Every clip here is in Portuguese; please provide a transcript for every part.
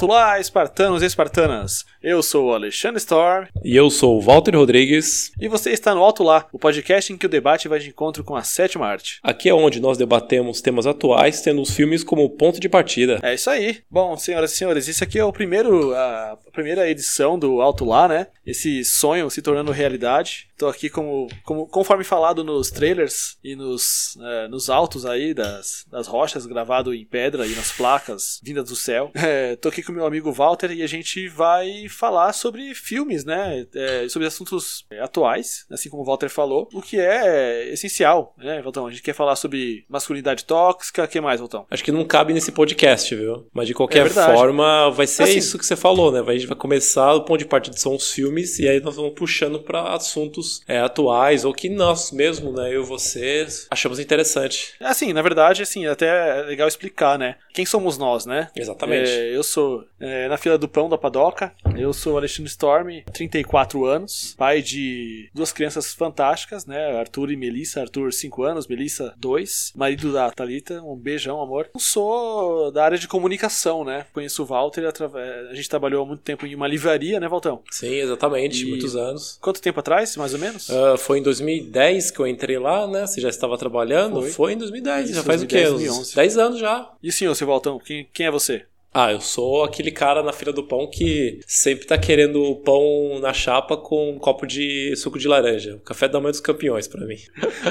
Alto lá, espartanos e espartanas. Eu sou o Alexandre Storm. E eu sou o Walter Rodrigues. E você está no Alto Lá, o podcast em que o debate vai de encontro com a sétima arte. Aqui é onde nós debatemos temas atuais, tendo os filmes como ponto de partida. É isso aí. Bom, senhoras e senhores, esse aqui é o primeiro, a primeira edição do Alto Lá, né? Esse sonho se tornando realidade. Tô aqui como, como conforme falado nos trailers e nos, é, nos altos aí das, das rochas, gravado em pedra e nas placas vindas do céu. É, tô aqui com meu amigo Walter e a gente vai falar sobre filmes, né? É, sobre assuntos atuais, assim como o Walter falou, o que é essencial, né, Valtão? A gente quer falar sobre masculinidade tóxica, o que mais, Valtão? Acho que não cabe nesse podcast, viu? Mas de qualquer É forma, vai ser Assim- isso que você falou, né? A gente vai começar, o ponto de partida são os filmes, e aí nós vamos puxando pra assuntos é, atuais, ou que nós mesmo, né? Eu e você, achamos interessante. Assim, na verdade, assim, até é legal explicar, né? Quem somos nós, né? Exatamente. É, eu sou é, na fila do pão da padoca. Eu sou Alexandre Storm, 34 anos, pai de duas crianças fantásticas, né? Arthur e Melissa. Arthur, 5 anos, Melissa, 2. Marido da Thalita, um beijão, amor. Eu sou da área de comunicação, né? Conheço o Walter, através... a gente trabalhou há muito tempo em uma livraria, né, Valtão? Sim, exatamente, E- muitos anos. Quanto tempo atrás, mais ou menos? Ah, foi em 2010 que eu entrei lá, né? Você já estava trabalhando? Foi. Foi, em 2010, Isso, já faz 2010, o quê? 2011. Uns 10 anos já. E senhor, seu Valtão, quem, quem é você? Ah, eu sou aquele cara na fila do pão que sempre tá querendo pão na chapa com um copo de suco de laranja. O café da manhã dos campeões pra mim.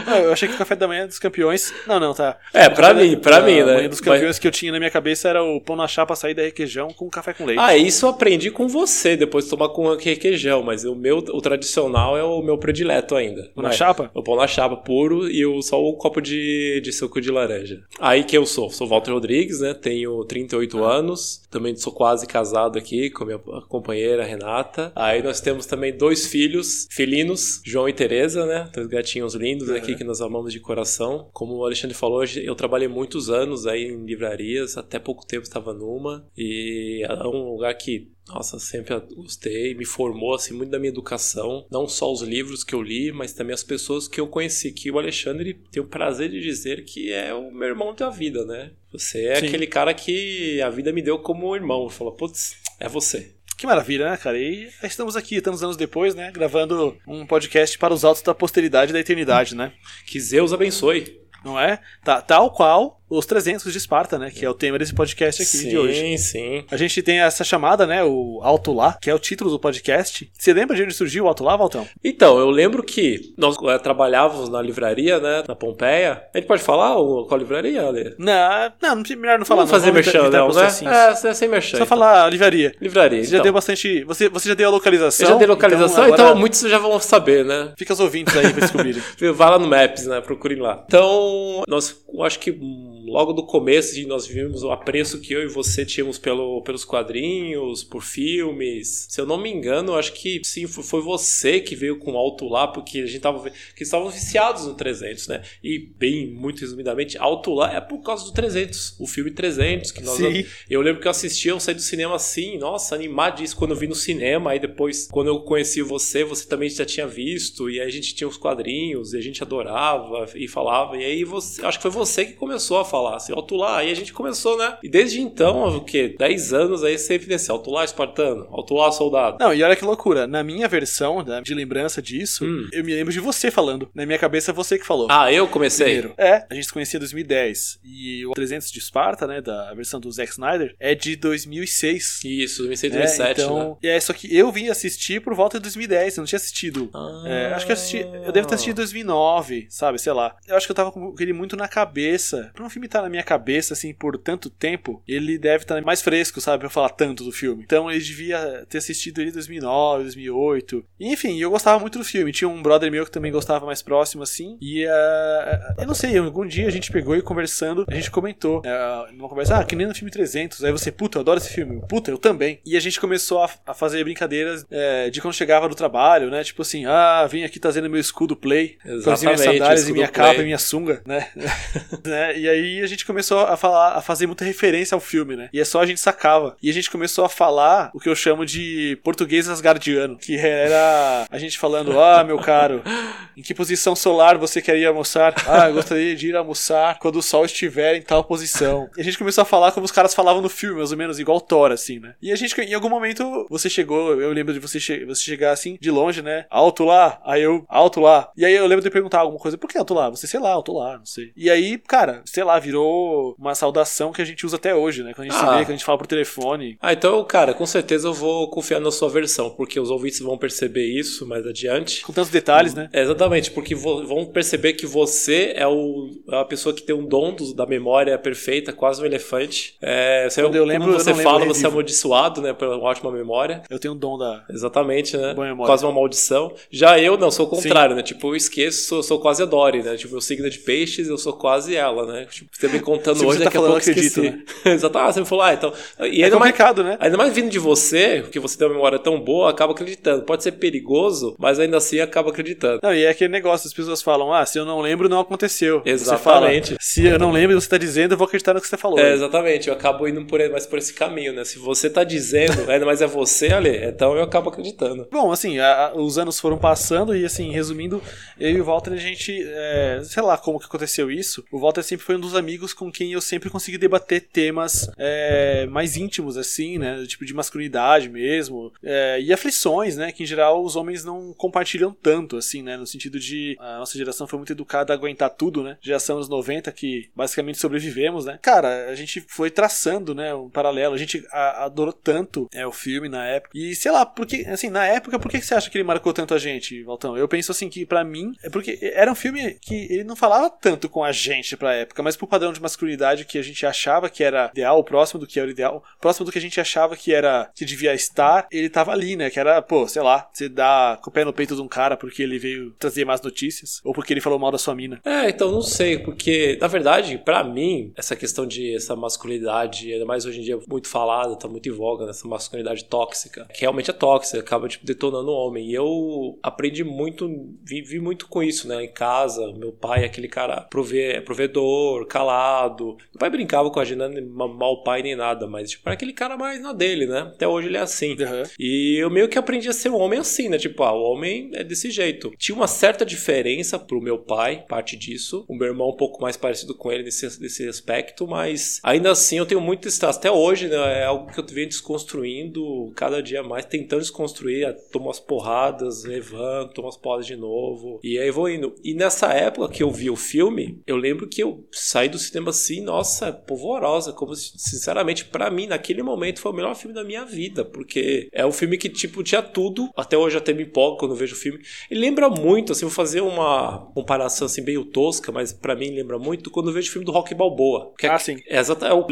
Ah, eu achei que o café da manhã dos campeões. Não, não, tá. É, O pra café mim, da mim, né? manhã dos campeões que eu tinha na minha cabeça era o pão na chapa, saída requeijão com café com leite. Ah, isso eu aprendi com você, depois de tomar com requeijão, mas o meu, o tradicional é o meu predileto ainda. Pão na chapa? O pão na chapa puro e o, só o copo de, de suco de laranja. Aí que eu sou? Sou Walter Rodrigues, né? Tenho 38 anos. Também sou quase casado aqui com minha companheira Renata. Aí nós temos também dois filhos felinos, João e Tereza, né? Dois gatinhos lindos aqui que nós amamos de coração. Como o Alexandre falou, eu trabalhei muitos anos aí em livrarias, até pouco tempo estava numa. E é um lugar que nossa, sempre gostei, me formou assim muito da minha educação, não só os livros que eu li, mas também as pessoas que eu conheci, que o Alexandre tem o prazer de dizer que é o meu irmão da vida, né? Você é Sim. aquele cara que a vida me deu como irmão, falou, putz, é você. Que maravilha, né, cara? E estamos aqui, tantos anos depois, né? Gravando um podcast para os altos da posteridade e da eternidade, né? Que Zeus abençoe. Não é? Tá, tal qual os 300 de Esparta, né? Que é o tema desse podcast aqui sim, de hoje. sim. A gente tem essa chamada, né? O Alto Lá, que é o título do podcast. Você lembra de onde surgiu o Alto Lá, Valtão? Então, eu lembro que nós eh, trabalhávamos na livraria, né, na Pompeia. A gente pode falar o- qual livraria, Ale? Não, não, melhor não falar. Vamos fazer não, merchan, evitar não, né? processinhos. É, sem merchan. Só então. falar livraria. Livraria, Você já então. deu bastante. Você, você já deu a localização. Eu já dei localização, então, agora muitos já vão saber, né? Fica os ouvintes aí pra descobrirem. Vai lá no Maps, né? Procurem lá. Então, nós eu acho que logo do começo de nós vimos o apreço que eu e você tínhamos pelo, pelos quadrinhos, por filmes. Se eu não me engano, acho que sim, foi você que veio com alto lá, porque a gente tava que estavam viciados no 300, né? E bem, muito resumidamente, alto lá é por causa do 300, o filme 300 que nós Sim. eu lembro que eu assistia, eu saí do cinema assim, nossa, animadíssimo quando eu vi no cinema. Aí depois, quando eu conheci você, você também já tinha visto. E aí a gente tinha os quadrinhos, e a gente adorava e falava. E aí você, acho que foi você que começou a falar assim, alto lá. Aí a gente começou, né? E desde então, o quê? 10 anos aí sempre nesse lá, espartano, lá, soldado. Não, e olha que loucura. Na minha versão né, de lembrança disso, Hum. eu me lembro de você falando. Na minha cabeça, é você que falou. Ah, eu comecei. Primeiro. É, a gente se conhecia em 2010. E o 300 de Esparta, né, da versão do Zack Snyder, é de 2006. Isso, 2006, É, 2007, então, né? e é só que eu vim assistir por volta de 2010, eu não tinha assistido. Ah. É, acho que eu assisti, eu devo ter assistido em 2009, sabe, sei lá. Eu acho que eu tava com ele muito na cabeça. Pra um filme estar na minha cabeça assim por tanto tempo, ele deve estar mais fresco, sabe, pra eu falar tanto do filme. Então ele devia ter assistido ele em 2009, 2008. E, enfim, eu gostava muito do filme. Tinha um brother meu que também gostava mais próximo assim. E eh, eu não sei, algum dia a gente pegou e conversando, a gente comentou eh, numa conversa, ah, que nem no filme 300. Aí você, puta, eu adoro esse filme. Puta, eu também. E a gente começou a, a fazer brincadeiras de quando chegava do trabalho, né? Tipo assim, ah, vim aqui trazendo meu escudo play, as minhas Exatamente, sandálias e minha Play. capa e minha sunga, né? né? E aí a gente começou a falar, a fazer muita referência ao filme, né? E é só a gente sacava. E a gente começou a falar o que eu chamo de português asgardiano, que era a gente falando: "Ah, meu caro, em que posição solar você quer ir almoçar? Ah, eu gostaria de ir almoçar quando o sol estiver em tal posição". E a gente começou a falar como os caras falavam no filme, mais ou menos igual Thor assim, né? E a gente em algum momento você chegou, eu lembro de você, che você chegar assim de longe, né? Alto lá, aí eu alto lá. E aí eu lembro de perguntar alguma coisa: "Por que alto lá?" Você, sei lá, alto lá, não sei. E aí, cara, sei lá, virou uma saudação que a gente usa até hoje, né? Quando a gente Ah. se vê, quando a gente fala por telefone. Ah, então, cara, com certeza eu vou confiar na sua versão, porque os ouvintes vão perceber isso mais adiante. Com tantos detalhes, né? É, exatamente, porque vão perceber que você é, o, é a pessoa que tem um dom do- da memória perfeita, quase um elefante. É, você, Quando eu lembro, eu você não lembro fala, nem você é amaldiçoado, né, pela ótima memória. Eu tenho um dom da. Exatamente, né? Quase uma maldição. Já eu não, sou o contrário, né? Tipo, eu esqueço, sou, sou quase a Dory, né? Tipo, meu signo é de peixes, eu sou quase ela, né? Tipo, você me contando Se hoje, tá daqui a pouco eu acredito, esqueci. Exato, ah, você me falou, ah, então... E É ainda mais, complicado, né? ainda mais vindo de você, porque você tem uma memória tão boa, acaba acreditando. Pode ser perigoso, mas ainda assim acaba acreditando. Não, e é aquele negócio, as pessoas falam, ah, se eu não lembro, não aconteceu. Exatamente. Fala, se eu não lembro, você tá dizendo, eu vou acreditar no que você falou. É, exatamente, eu acabo indo por, mais por esse caminho, né? Se você tá dizendo, ainda mais é você, Ale, então eu acabo acreditando. Bom, assim, a- os anos foram passando e, assim, resumindo, eu e o Walter, a gente, é, sei lá como que aconteceu isso. O Walter sempre foi um dos amigos com quem eu sempre consegui debater temas é, mais íntimos, assim, né? Tipo de masculinidade mesmo. é, e aflições, né? Que em geral os homens não compartilham tanto, assim, né? No sentido de a nossa geração foi muito educada a aguentar tudo, né? Geração anos 90 que basicamente sobrevivemos, né? Cara, a gente foi traçando, né? Um paralelo. A gente a- adorou tanto é, o filme na época. E sei lá, porque, assim, na época, por que você acha que ele marcou tanto a gente, Valtão? Eu penso assim que pra mim é porque era um filme que ele não falava tanto com a gente pra época, mas pro padrão de masculinidade que a gente achava que era ideal, próximo do que era ideal, próximo do que a gente achava que era que devia estar, ele tava ali, né? Que era, pô, sei lá, você dá com o pé no peito de um cara porque ele veio trazer más notícias ou porque ele falou mal da sua mina. É, então não sei, porque na verdade, pra mim, essa questão de essa masculinidade, ainda mais hoje em dia muito falada, tá muito em voga, nessa masculinidade tóxica, que realmente é tóxica, acaba tipo detonando o homem. E eu aprendi muito, vivi muito com isso, né, em casa. Meu pai é aquele cara prove, provedor, calado. Meu pai brincava com a gente, não é mal pai nem nada, mas tipo, era aquele cara mais na dele, né? Até hoje ele é assim. Uhum. E eu meio que aprendi a ser um homem assim, né? Tipo, ah, o homem é desse jeito. Tinha uma certa diferença pro meu pai, parte disso. O meu irmão um pouco mais parecido com ele nesse, nesse aspecto, mas ainda assim eu tenho muito estresse. Até hoje, né? É algo que eu venho desconstruindo cada dia mais, tentando desconstruir. ah, Tomo umas porradas, levanto, tomo umas porradas de novo. E aí vou indo. E nessa época que eu vi o filme, eu lembro que eu saí do cinema assim, nossa, polvorosa. Como, sinceramente, pra mim, naquele momento, foi o melhor filme da minha vida. Porque é um filme que, tipo, tinha tudo. Até hoje até me empolgo quando vejo o filme. Ele lembra muito, assim, vou fazer uma comparação assim, meio tosca, mas pra mim lembra muito quando eu vejo o filme do Rock Balboa. Que é, Ah, sim. é, é o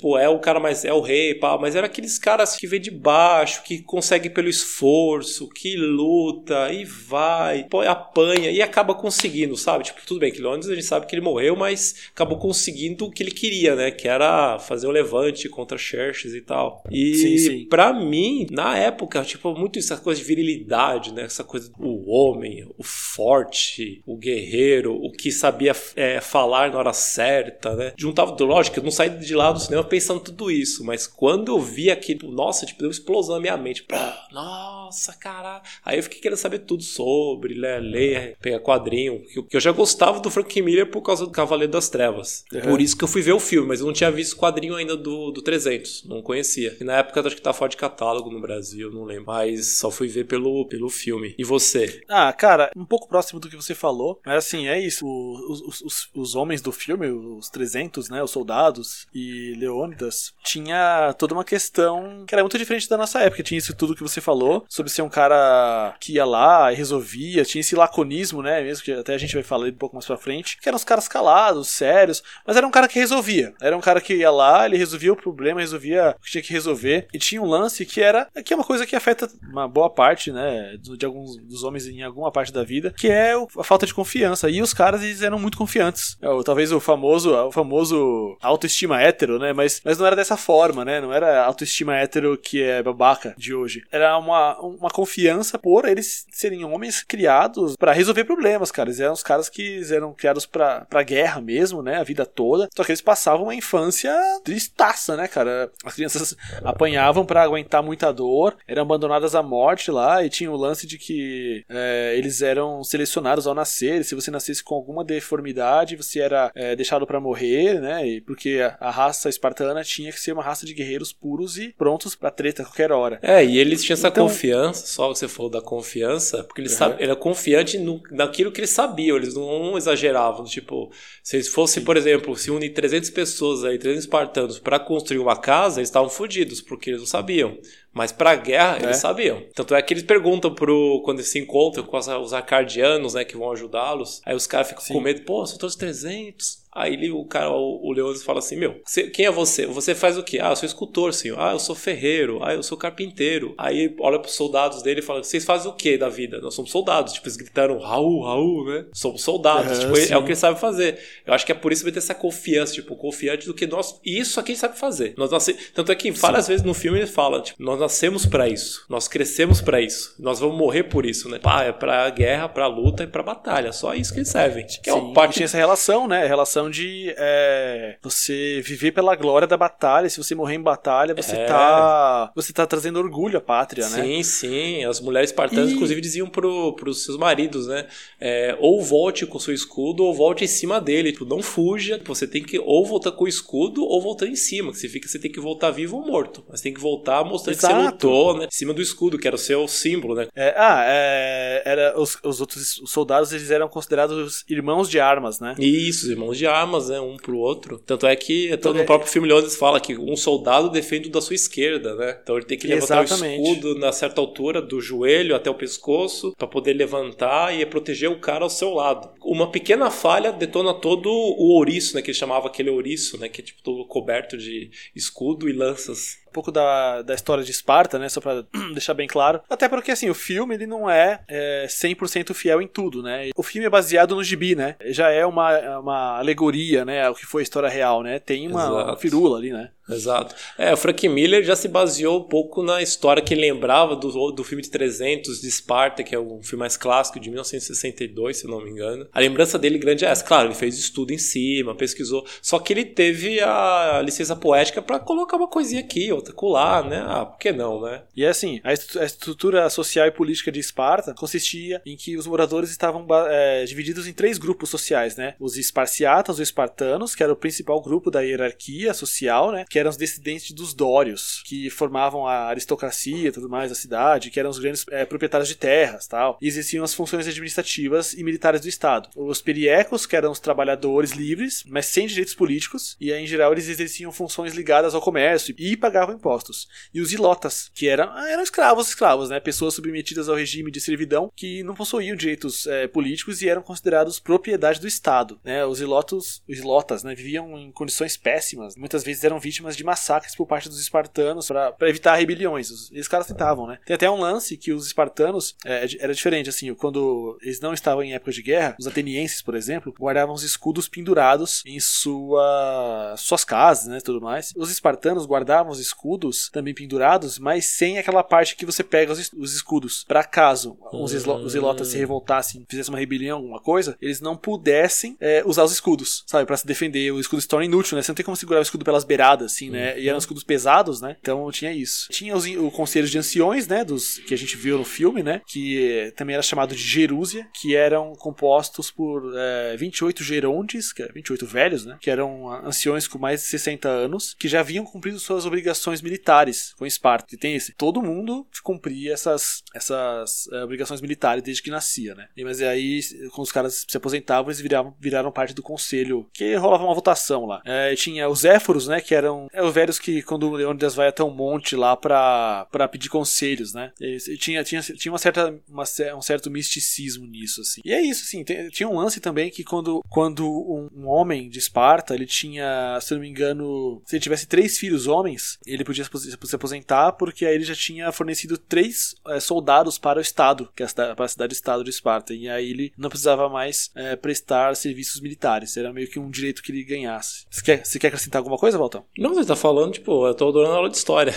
pô, é o cara mais. É o rei, pá, mas era aqueles caras que vê de baixo, que consegue pelo esforço, que luta e vai, pô, apanha e acaba conseguindo, sabe? Tipo, tudo bem que Leônidas a gente sabe que ele morreu, mas acabou conseguindo o que ele queria, né? Que era fazer o levante contra Xerxes e tal. E pra mim, na época, tipo, muito essa coisa de virilidade, né? Essa coisa do homem, o forte, o guerreiro, o que sabia é, falar na hora certa, né? Juntava, lógico, eu não saí de lá do cinema pensando tudo isso, mas quando eu vi aquilo, nossa, tipo, deu uma explosão na minha mente. Nossa, caralho. Aí eu fiquei querendo saber tudo sobre, ler, ler pegar quadrinho, que eu já gostava do Frank Miller por causa do Cavaleiro das Trevas. Uhum. Por isso que eu fui ver o filme, mas eu não tinha visto o quadrinho ainda do, do 300, não conhecia. E na época eu acho que tá fora de catálogo no Brasil, não lembro. Mas só fui ver pelo, pelo filme. E você? Ah, cara, um pouco próximo do que você falou, mas assim, é isso. O- Os, os, os, os homens do filme, os 300, né, os soldados e Leônidas, tinha toda uma questão que era muito diferente da nossa época. Tinha isso tudo que você falou, sobre ser um cara que ia lá e resolvia, tinha esse laconismo, né, mesmo que até a gente vai falar um pouco mais pra frente, que eram os caras calados, sérios, mas era um cara que resolvia. Era um cara que ia lá, ele resolvia o problema, resolvia o que tinha que resolver. E tinha um lance que era, que é uma coisa que afeta uma boa parte, né, de alguns dos homens em alguma parte da vida, que é a falta de confiança. E os caras, eles eram muito confiantes. É, o- talvez o famoso, o famoso autoestima hétero, né, mas, mas não era dessa forma, né, não era autoestima hétero que é babaca de hoje. Era uma, uma confiança por eles serem homens criados pra resolver problemas, cara. Eles eram os caras que eram criados pra, pra guerra mesmo, né, a vida toda. Só que eles passavam uma infância tristaça, né, cara? As crianças apanhavam para aguentar muita dor, eram abandonadas à morte lá, e tinha o lance de que é, eles eram selecionados ao nascer. Se você nascesse com alguma deformidade, você era é, deixado para morrer, né? E porque a, raça espartana tinha que ser uma raça de guerreiros puros e prontos para treta a qualquer hora. É, e eles tinham essa então, confiança, só você falou da confiança, porque eles uhum. sabe, era confiante no, naquilo que eles sabiam, eles não exageravam. Tipo, se eles fossem, por exemplo, se unir 300 pessoas aí, 300 espartanos, para construir uma casa, eles estavam fodidos, porque eles não sabiam. Mas pra guerra, é. eles sabiam. Tanto é que eles perguntam pro. Quando eles se encontram com os arcardianos, né, que vão ajudá-los, aí os caras ficam Sim. com medo, pô, são todos 300. Aí ele, o cara, o, o Leônidas fala assim: Meu, você, quem é você? Você faz o quê? Ah, eu sou escultor, senhor. Ah, eu sou ferreiro. Ah, eu sou carpinteiro. Aí olha pros soldados dele e fala: Vocês fazem o quê da vida? Nós somos soldados. Tipo, eles gritaram Raul, Raul, né? Somos soldados. É, tipo, é o que ele sabe fazer. Eu acho que é por isso que vai ter essa confiança, tipo, confiante do que nós. Isso aqui a gente sabe fazer. Nós nasce... Tanto é que várias sim. vezes no filme ele fala: tipo, Nós nascemos para isso. Nós crescemos para isso. Nós vamos morrer por isso, né? Pá, é pra guerra, pra luta e pra batalha. Só isso que eles servem. Que é uma parte... tinha essa relação, né? A relação de. É você viver pela glória da batalha. Se você morrer em batalha, você é. tá você tá trazendo orgulho à pátria, sim, né? Sim, sim. As mulheres espartanas, e... inclusive, diziam pro, pros seus maridos, né? É, ou volte com o seu escudo, ou volte em cima dele. Tipo, não fuja. Você tem que ou voltar com o escudo, ou voltar em cima. Que significa que você tem que voltar vivo ou morto. Mas tem que voltar mostrando Exato. que você lutou, né? Em cima do escudo, que era o seu símbolo, né? É, ah, é, era, os, os outros soldados, eles eram considerados irmãos de armas, né? Isso, irmãos de armas, né? Um pro outro. Tanto é que no é próprio filme Leônidas fala que um soldado defende o da sua esquerda, né? Então ele tem que levantar Exatamente. o escudo na certa altura do joelho até o pescoço para poder levantar e proteger o cara ao seu lado. Uma pequena falha detona todo o ouriço, né? Que ele chamava aquele ouriço, né? Que é tipo todo coberto de escudo e lanças um pouco da, da história de Esparta, né? Só pra deixar bem claro. Até porque, assim, o filme ele não é, é 100% fiel em tudo, né? O filme é baseado no gibi, né? Já é uma, uma alegoria, né? O que foi a história real, né? Tem uma, uma firula ali, né? Exato. É, o Frank Miller já se baseou um pouco na história que lembrava do, do filme de 300 de Esparta, que é um filme mais clássico de 1962, se não me engano. A lembrança dele grande é essa. Claro, ele fez estudo em cima, pesquisou. Só que ele teve a licença poética para colocar uma coisinha aqui, outra colar, né? Ah, por que não, né? E é assim, a, estrutura social e política de Esparta consistia em que os moradores estavam é, divididos em três grupos sociais, né? Os esparciatas, os espartanos, que era o principal grupo da hierarquia social, né? Que eram os descendentes dos Dórios, que formavam a aristocracia e tudo mais da cidade, que eram os grandes é, proprietários de terras tal. E existiam as funções administrativas e militares do Estado. Os periecos, que eram os trabalhadores livres, mas sem direitos políticos, e aí, em geral eles exerciam funções ligadas ao comércio e pagavam impostos. E os ilotas, que eram, eram escravos, escravos, né? Pessoas submetidas ao regime de servidão que não possuíam direitos é, políticos e eram considerados propriedade do Estado. Né? Os ilotos, os ilotas, né, viviam em condições péssimas, muitas vezes eram vítimas vítimas de massacres por parte dos espartanos para evitar rebeliões. Os caras tentavam, né? Tem até um lance que os espartanos é, era diferente, assim, quando eles não estavam em época de guerra, os atenienses, por exemplo, guardavam os escudos pendurados em sua, suas casas, né, tudo mais. Os espartanos guardavam os escudos também pendurados, mas sem aquela parte que você pega os, os escudos. Para caso os, os ilotas se revoltassem, fizessem uma rebelião, alguma coisa, eles não pudessem é, usar os escudos, sabe, para se defender. O escudo se torna inútil, né? Você não tem como segurar o escudo pelas beiradas, assim, né? E eram escudos pesados, né? Então tinha isso. Tinha os, o conselho de anciões, né? Dos que a gente viu no filme, né? Que também era chamado de Jerúsia, que eram compostos por é, 28 gerontes, que 28 é velhos, né? Que eram anciões com mais de 60 anos, que já haviam cumprido suas obrigações militares com Esparta. E tem esse. Todo mundo cumpria essas, essas é, obrigações militares desde que nascia, né? E, mas aí, quando os caras se aposentavam, eles viraram, viraram parte do conselho, que rolava uma votação lá. É, tinha os Éforos, né? Que eram é os velhos que, quando o Leônidas vai até um monte lá pra, pedir conselhos, né? E, tinha, tinha, tinha uma certa, uma, um certo misticismo nisso, assim. E é isso, assim. Tem, tinha um lance também que quando, quando um, um, homem de Esparta, ele tinha, se não me engano, se ele tivesse três filhos homens, ele podia se aposentar porque aí ele já tinha fornecido três é, soldados para o Estado, que é a, para a cidade-estado de Esparta. E aí ele não precisava mais é, prestar serviços militares. Era meio que um direito que ele ganhasse. Você quer, você quer acrescentar alguma coisa, Valtão? Não, Não, você tá falando, tipo, eu tô adorando aula de história.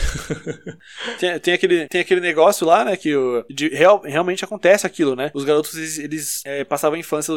tem, tem, aquele, tem aquele negócio lá, né, que o, de, real, realmente acontece aquilo, né? Os garotos, eles, eles é, passavam a infância,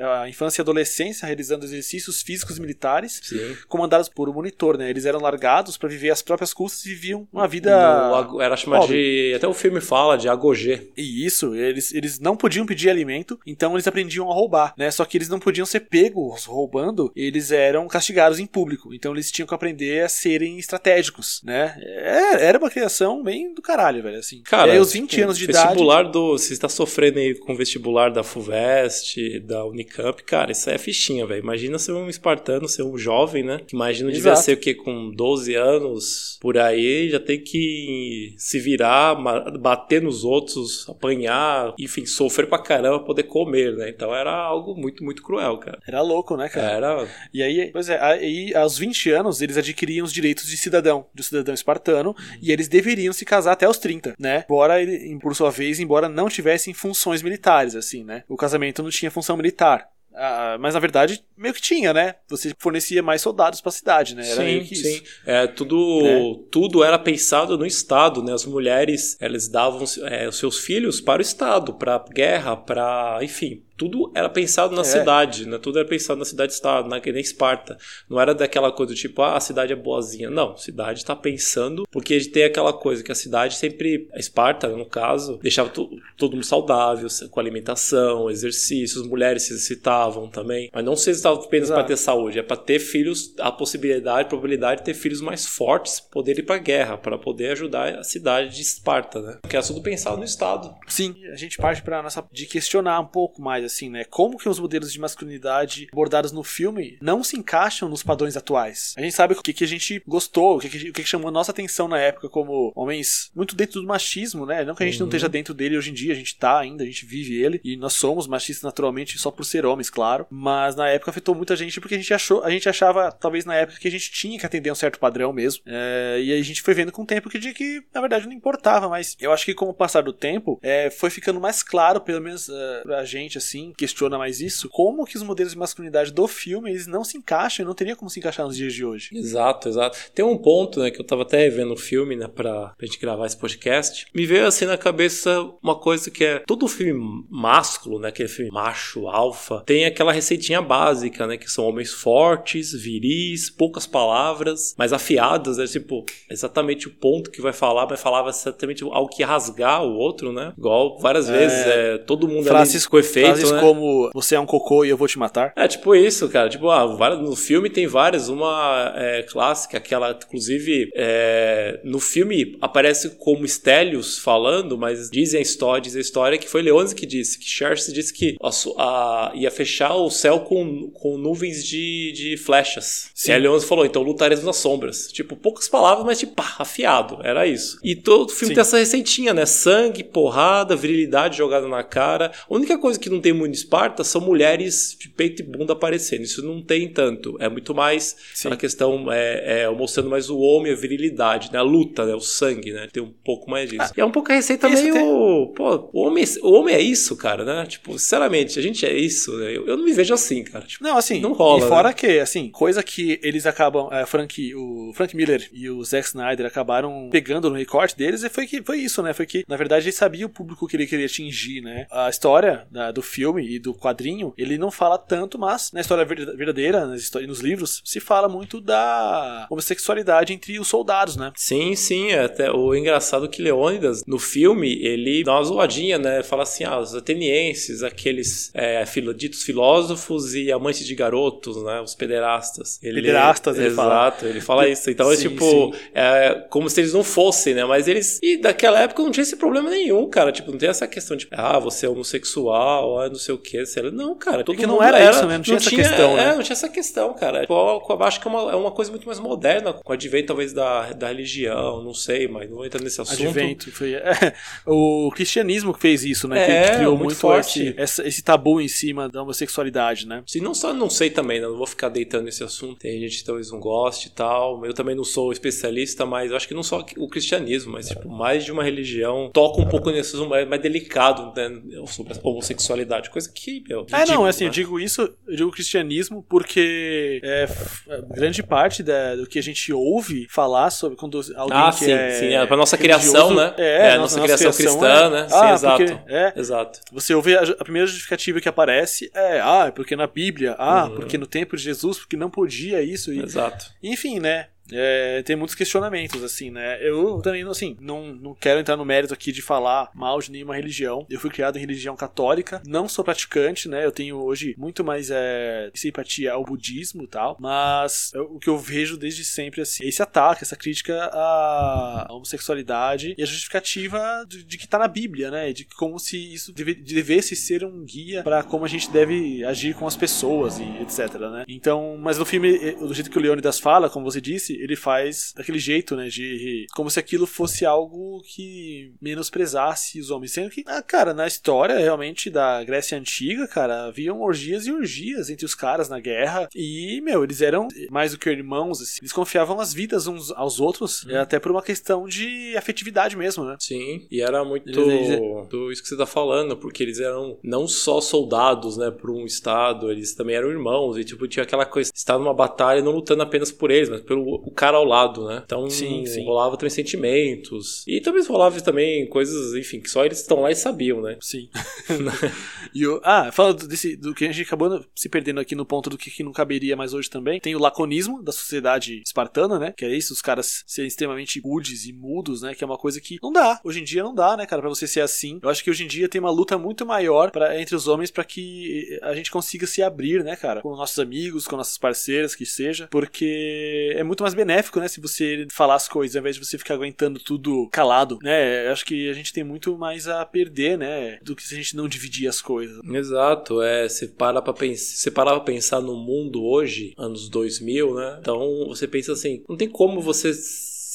a, a, infância e adolescência realizando exercícios físicos militares Sim. comandados por um monitor, né? Eles eram largados para viver as próprias custas e viviam uma vida... No, era chamado de... Até o filme fala de agogê. E isso, eles, eles não podiam pedir alimento, então eles aprendiam a roubar, né? Só que eles não podiam ser pegos roubando, eles eram castigados em público. Então eles tinham que aprender a serem estratégicos, né? É, era uma criação bem do caralho, velho, assim. Cara, aí, os 20 anos de vestibular idade... do... Você está sofrendo aí com o vestibular da FUVEST, da Unicamp, cara, isso é fichinha, velho. Imagina ser um espartano, ser um jovem, né? Imagina devia ser o que com 12 anos, por aí, já tem que se virar, bater nos outros, apanhar, enfim, sofrer pra caramba poder comer, né? Então era algo muito, muito cruel, cara. Era louco, né, cara? Era. E aí, pois é, aí aos 20 anos eles adquiriam os direitos de cidadão, de cidadão espartano, uhum. e eles deveriam se casar até os 30, né? Embora, por sua vez, embora não tivessem funções militares, assim, né? O casamento não tinha função militar. Ah, mas na verdade, meio que tinha, né? Você fornecia mais soldados para a cidade, né? Era sim, sim. É, tudo, é. tudo era pensado no Estado, né? As mulheres, elas davam é, os seus filhos para o Estado, para guerra, para, enfim, tudo era pensado na é. cidade, né? Tudo era pensado na cidade-estado, na que nem Esparta. Não era daquela coisa do tipo, ah, a cidade é boazinha. Não, a cidade está pensando, porque tem aquela coisa que a cidade sempre, a Esparta, no caso, deixava todo mundo saudável, com alimentação, exercícios, mulheres se exercitavam também. Mas não se exercitavam apenas para ter saúde, é para ter filhos, a possibilidade, a probabilidade de ter filhos mais fortes, poder ir para a guerra, para poder ajudar a cidade de Esparta, né? Porque era tudo pensado no Estado. Sim, a gente parte para nossa de questionar um pouco mais assim, né? Como que os modelos de masculinidade abordados no filme não se encaixam nos padrões atuais? A gente sabe o que, que a gente gostou, o que, que, o que chamou a nossa atenção na época como homens muito dentro do machismo, né? Não que a gente uhum. não esteja dentro dele hoje em dia, a gente tá ainda, a gente vive ele, e nós somos machistas naturalmente só por ser homens, claro. Mas na época afetou muita gente porque a gente achou, a gente achava, talvez na época, que a gente tinha que atender um certo padrão mesmo. É, e aí a gente foi vendo com o tempo que de que, na verdade, não importava, mas eu acho que com o passar do tempo, é, foi ficando mais claro, pelo menos uh, pra gente, assim, assim questiona mais isso, como que os modelos de masculinidade do filme eles não se encaixam e não teria como se encaixar nos dias de hoje. Exato, exato. Tem um ponto, né, que eu tava até vendo o filme, né, pra, pra gente gravar esse podcast. Me veio assim na cabeça uma coisa que é todo filme másculo, né, aquele filme macho, alfa, tem aquela receitinha básica, né, que são homens fortes, viris, poucas palavras, mas afiadas, né, tipo, exatamente o ponto que vai falar, vai falar exatamente algo que rasgar o outro, né? Igual várias é... vezes, é, todo mundo frases, ali com efeito, frases né? como você é um cocô e eu vou te matar. É tipo isso, cara. Tipo, ah, no filme tem várias. Uma é, clássica, aquela, inclusive, é, no filme aparece como Stelios falando, mas dizem a história, diz a história que foi Leônidas que disse, que Xerxes disse que a, a, ia fechar o céu com, com nuvens de, de flechas. Sim. E aí Leônidas falou, então lutaremos nas sombras. Tipo, poucas palavras, mas tipo, pá, afiado. Era isso. E todo filme Sim. tem essa receitinha, né? Sangue, porrada, virilidade jogada na cara. A única coisa que não tem muito Esparta são mulheres de peito e bunda aparecendo. Isso não tem tanto. É muito mais Sim. a questão é, é, mostrando mais o homem, a virilidade, né? A luta, né? O sangue, né? Tem um pouco mais disso. Ah, e é um pouco a receita meio. Tem... Pô, o homem, o homem é isso, cara, né? Tipo, sinceramente, a gente é isso. Né? Eu, eu não me vejo assim, cara. Tipo, não, assim. Não rola. E fora né? que, assim, coisa que eles acabam. É, Frank, o Frank Miller e o Zack Snyder acabaram pegando no recorte deles e foi que foi isso, né? Foi que, na verdade, ele sabia o público que ele queria atingir, né? A história da, do filme e do quadrinho, ele não fala tanto, mas na história verdadeira, nas histórias, nos livros, se fala muito da homossexualidade entre os soldados, né? Sim, sim. É até o engraçado é que Leônidas, no filme, ele dá uma zoadinha, né? Fala assim: ah, os atenienses, aqueles é, ditos filósofos e amantes de garotos, né? Os pederastas. Ele, pederastas, ele exato, fala. Ele fala isso. Então é sim, é tipo, é, como se eles não fossem, né? Mas eles. E daquela época não tinha esse problema nenhum, cara. Tipo, não tem essa questão de, ah, você é homossexual, ah, não sei o que, não, cara. Todo Porque não era, era, isso? Não tinha não essa tinha, questão, né? É, não tinha essa questão, cara. Eu acho que é uma, é uma coisa muito mais moderna, com o advento, talvez, da, da religião, não sei, mas não vou entrar nesse assunto. Advento, foi... É, o cristianismo que fez isso, né? É, que criou muito, muito forte. Esse, esse, tabu em cima da homossexualidade, né? Sim, não só não sei também, né? Não vou ficar deitando nesse assunto. Tem gente que talvez não goste e tal. Eu também não sou especialista, mas eu acho que não só o cristianismo, mas, tipo, mais de uma religião toca um pouco nesse mais, mais delicado, né? Sobre a homossexualidade. Verdade. Coisa que, meu. É, não, assim, né? eu digo isso, eu digo cristianismo porque é, grande parte da, do que a gente ouve falar sobre quando alguém ah, que sim, é. Sim, é pra nossa criação, né? É, é a nossa, nossa criação, criação cristã, é, né? Ah, sim, exato. Porque, é, exato. Você ouve a, a, primeira justificativa que aparece é, ah, porque na Bíblia, ah, uhum. porque no tempo de Jesus, porque não podia isso. E, exato. Enfim, né? É, tem muitos questionamentos, assim, né? Eu também, assim, não, não quero entrar no mérito aqui de falar mal de nenhuma religião. Eu fui criado em religião católica, não sou praticante, né? Eu tenho hoje muito mais é, simpatia ao budismo e tal, mas eu, o que eu vejo desde sempre, assim, é esse ataque, essa crítica à homossexualidade e a justificativa de, de que tá na Bíblia, né? De como se isso deve, devesse ser um guia para como a gente deve agir com as pessoas e etc, né? Então, mas no filme, do jeito que o Leônidas fala, como você disse, ele faz daquele jeito, né? De. Como se aquilo fosse algo que menosprezasse os homens. Sendo que, ah, cara, na história realmente da Grécia Antiga, cara, haviam orgias e orgias entre os caras na guerra. E, meu, eles eram mais do que irmãos, assim. Eles confiavam as vidas uns aos outros, hum. até por uma questão de afetividade mesmo, né? Sim, e era muito do isso que você tá falando, porque eles eram não só soldados, né, por um estado, eles também eram irmãos, e tipo, tinha aquela coisa, estar numa batalha não lutando apenas por eles, mas pelo o cara ao lado, né? Então sim, sim. rolava também sentimentos. E talvez rolava também coisas, enfim, que só eles estão lá e sabiam, né? Sim. e o, ah, falando desse, do que a gente acabou se perdendo aqui no ponto do que, que não caberia mais hoje também, tem o laconismo da sociedade espartana, né? Que é isso, os caras serem extremamente rudes e mudos, né? Que é uma coisa que não dá. Hoje em dia não dá, né, cara, pra você ser assim. Eu acho que hoje em dia tem uma luta muito maior pra, entre os homens para que a gente consiga se abrir, né, cara? Com nossos amigos, com nossas parceiras, que seja. Porque é muito mais benéfico, né? Se você falar as coisas, ao invés de você ficar aguentando tudo calado, né? Acho que a gente tem muito mais a perder, né? Do que se a gente não dividir as coisas. Exato, é. Você para pra pensar, você parar pra pensar no mundo hoje, anos 2000, né? Então você pensa assim, não tem como você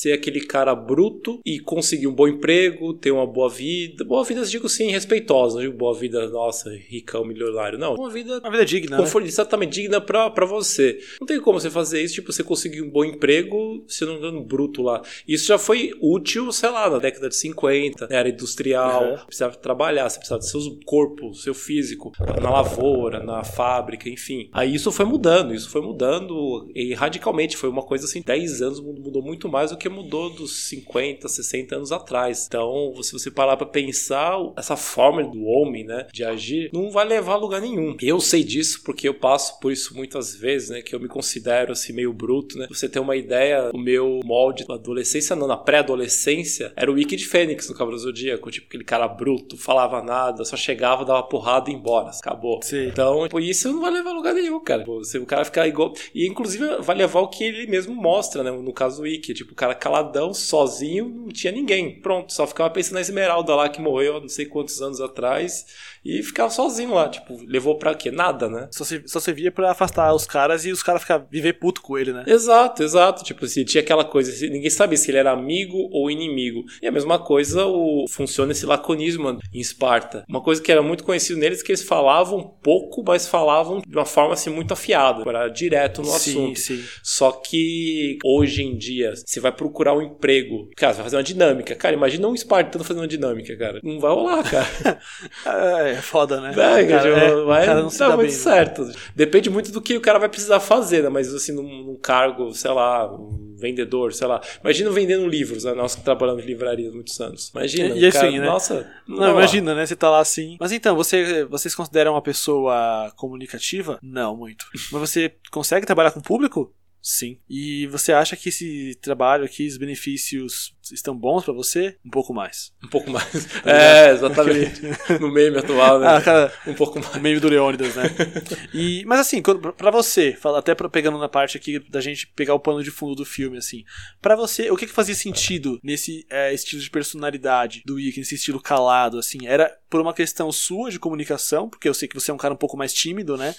ser aquele cara bruto e conseguir um bom emprego, ter uma boa vida. Boa vida, eu digo sim, respeitosa. Não digo boa vida, nossa, ricão, milionário. Não, uma vida. Uma vida digna. Conforto, né? Exatamente, digna pra, pra você. Não tem como você fazer isso, tipo, você conseguir um bom emprego se não dando bruto lá. Isso já foi útil, sei lá, na década de 50, na era industrial. Uhum. Precisava trabalhar, você precisava do seu corpo, seu físico, na lavoura, na fábrica, enfim. Aí isso foi mudando, isso foi mudando e radicalmente. Foi uma coisa assim, 10 anos mudou muito mais do que mudou dos 50, 60 anos atrás. Então, se você parar para pensar, essa forma do homem, né, de agir, não vai levar a lugar nenhum. Eu sei disso porque eu passo por isso muitas vezes, né, que eu me considero assim meio bruto, né. Você tem uma ideia, o meu molde da adolescência, não, na pré-adolescência, era o Wiki de Fênix no Cavaleiro Zodíaco, tipo aquele cara bruto, falava nada, só chegava, dava porrada e ia embora, acabou. Sim. Então, por isso não vai levar a lugar nenhum, cara. Você, o cara ficar igual. E inclusive vai levar o que ele mesmo mostra, né, no caso do Wiki, tipo, o cara caladão, sozinho, não tinha ninguém. Pronto, só ficava pensando na Esmeralda lá que morreu não sei quantos anos atrás e ficava sozinho lá. Tipo, levou pra quê? Nada, né? Só, se, só servia pra afastar os caras e os caras ficar viver puto com ele, né? Exato, exato. Tipo, assim, tinha aquela coisa, ninguém sabia se ele era amigo ou inimigo. E a mesma coisa o, funciona esse laconismo em Esparta. Uma coisa que era muito conhecido neles é que eles falavam pouco, mas falavam de uma forma assim muito afiada, era direto no sim, assunto. Sim. Só que hoje em dia, você vai procurar um emprego, cara, você vai fazer uma dinâmica. Cara, imagina um espartano fazendo uma dinâmica, cara. Não vai rolar, cara. é, é foda, né? Cara, é, vai, cara não se dá, muito bem, né? certo. Né? Depende muito do que o cara vai precisar fazer, né? Mas assim, num, num cargo, sei lá, um vendedor, sei lá. Imagina vendendo livros, né? Nós que trabalhamos em livraria há muitos anos. Imagina. E, e cara, assim, né? Nossa. Não, imagina, né? Você tá lá assim. Mas então, você, vocês consideram uma pessoa comunicativa? Não, muito. Mas você consegue trabalhar com o público? Sim. E você acha que esse trabalho aqui, os benefícios estão bons para você? Um pouco mais. Um pouco mais. é, exatamente. no meme atual, né? Ah, cara, um pouco mais. O meme do Leônidas, né? E, mas assim, para você, até pegando na parte aqui da gente pegar o pano de fundo do filme, assim, para você, o que, que fazia sentido nesse é, estilo de personalidade do Wiki, nesse estilo calado, assim? Era por uma questão sua de comunicação, porque eu sei que você é um cara um pouco mais tímido, né?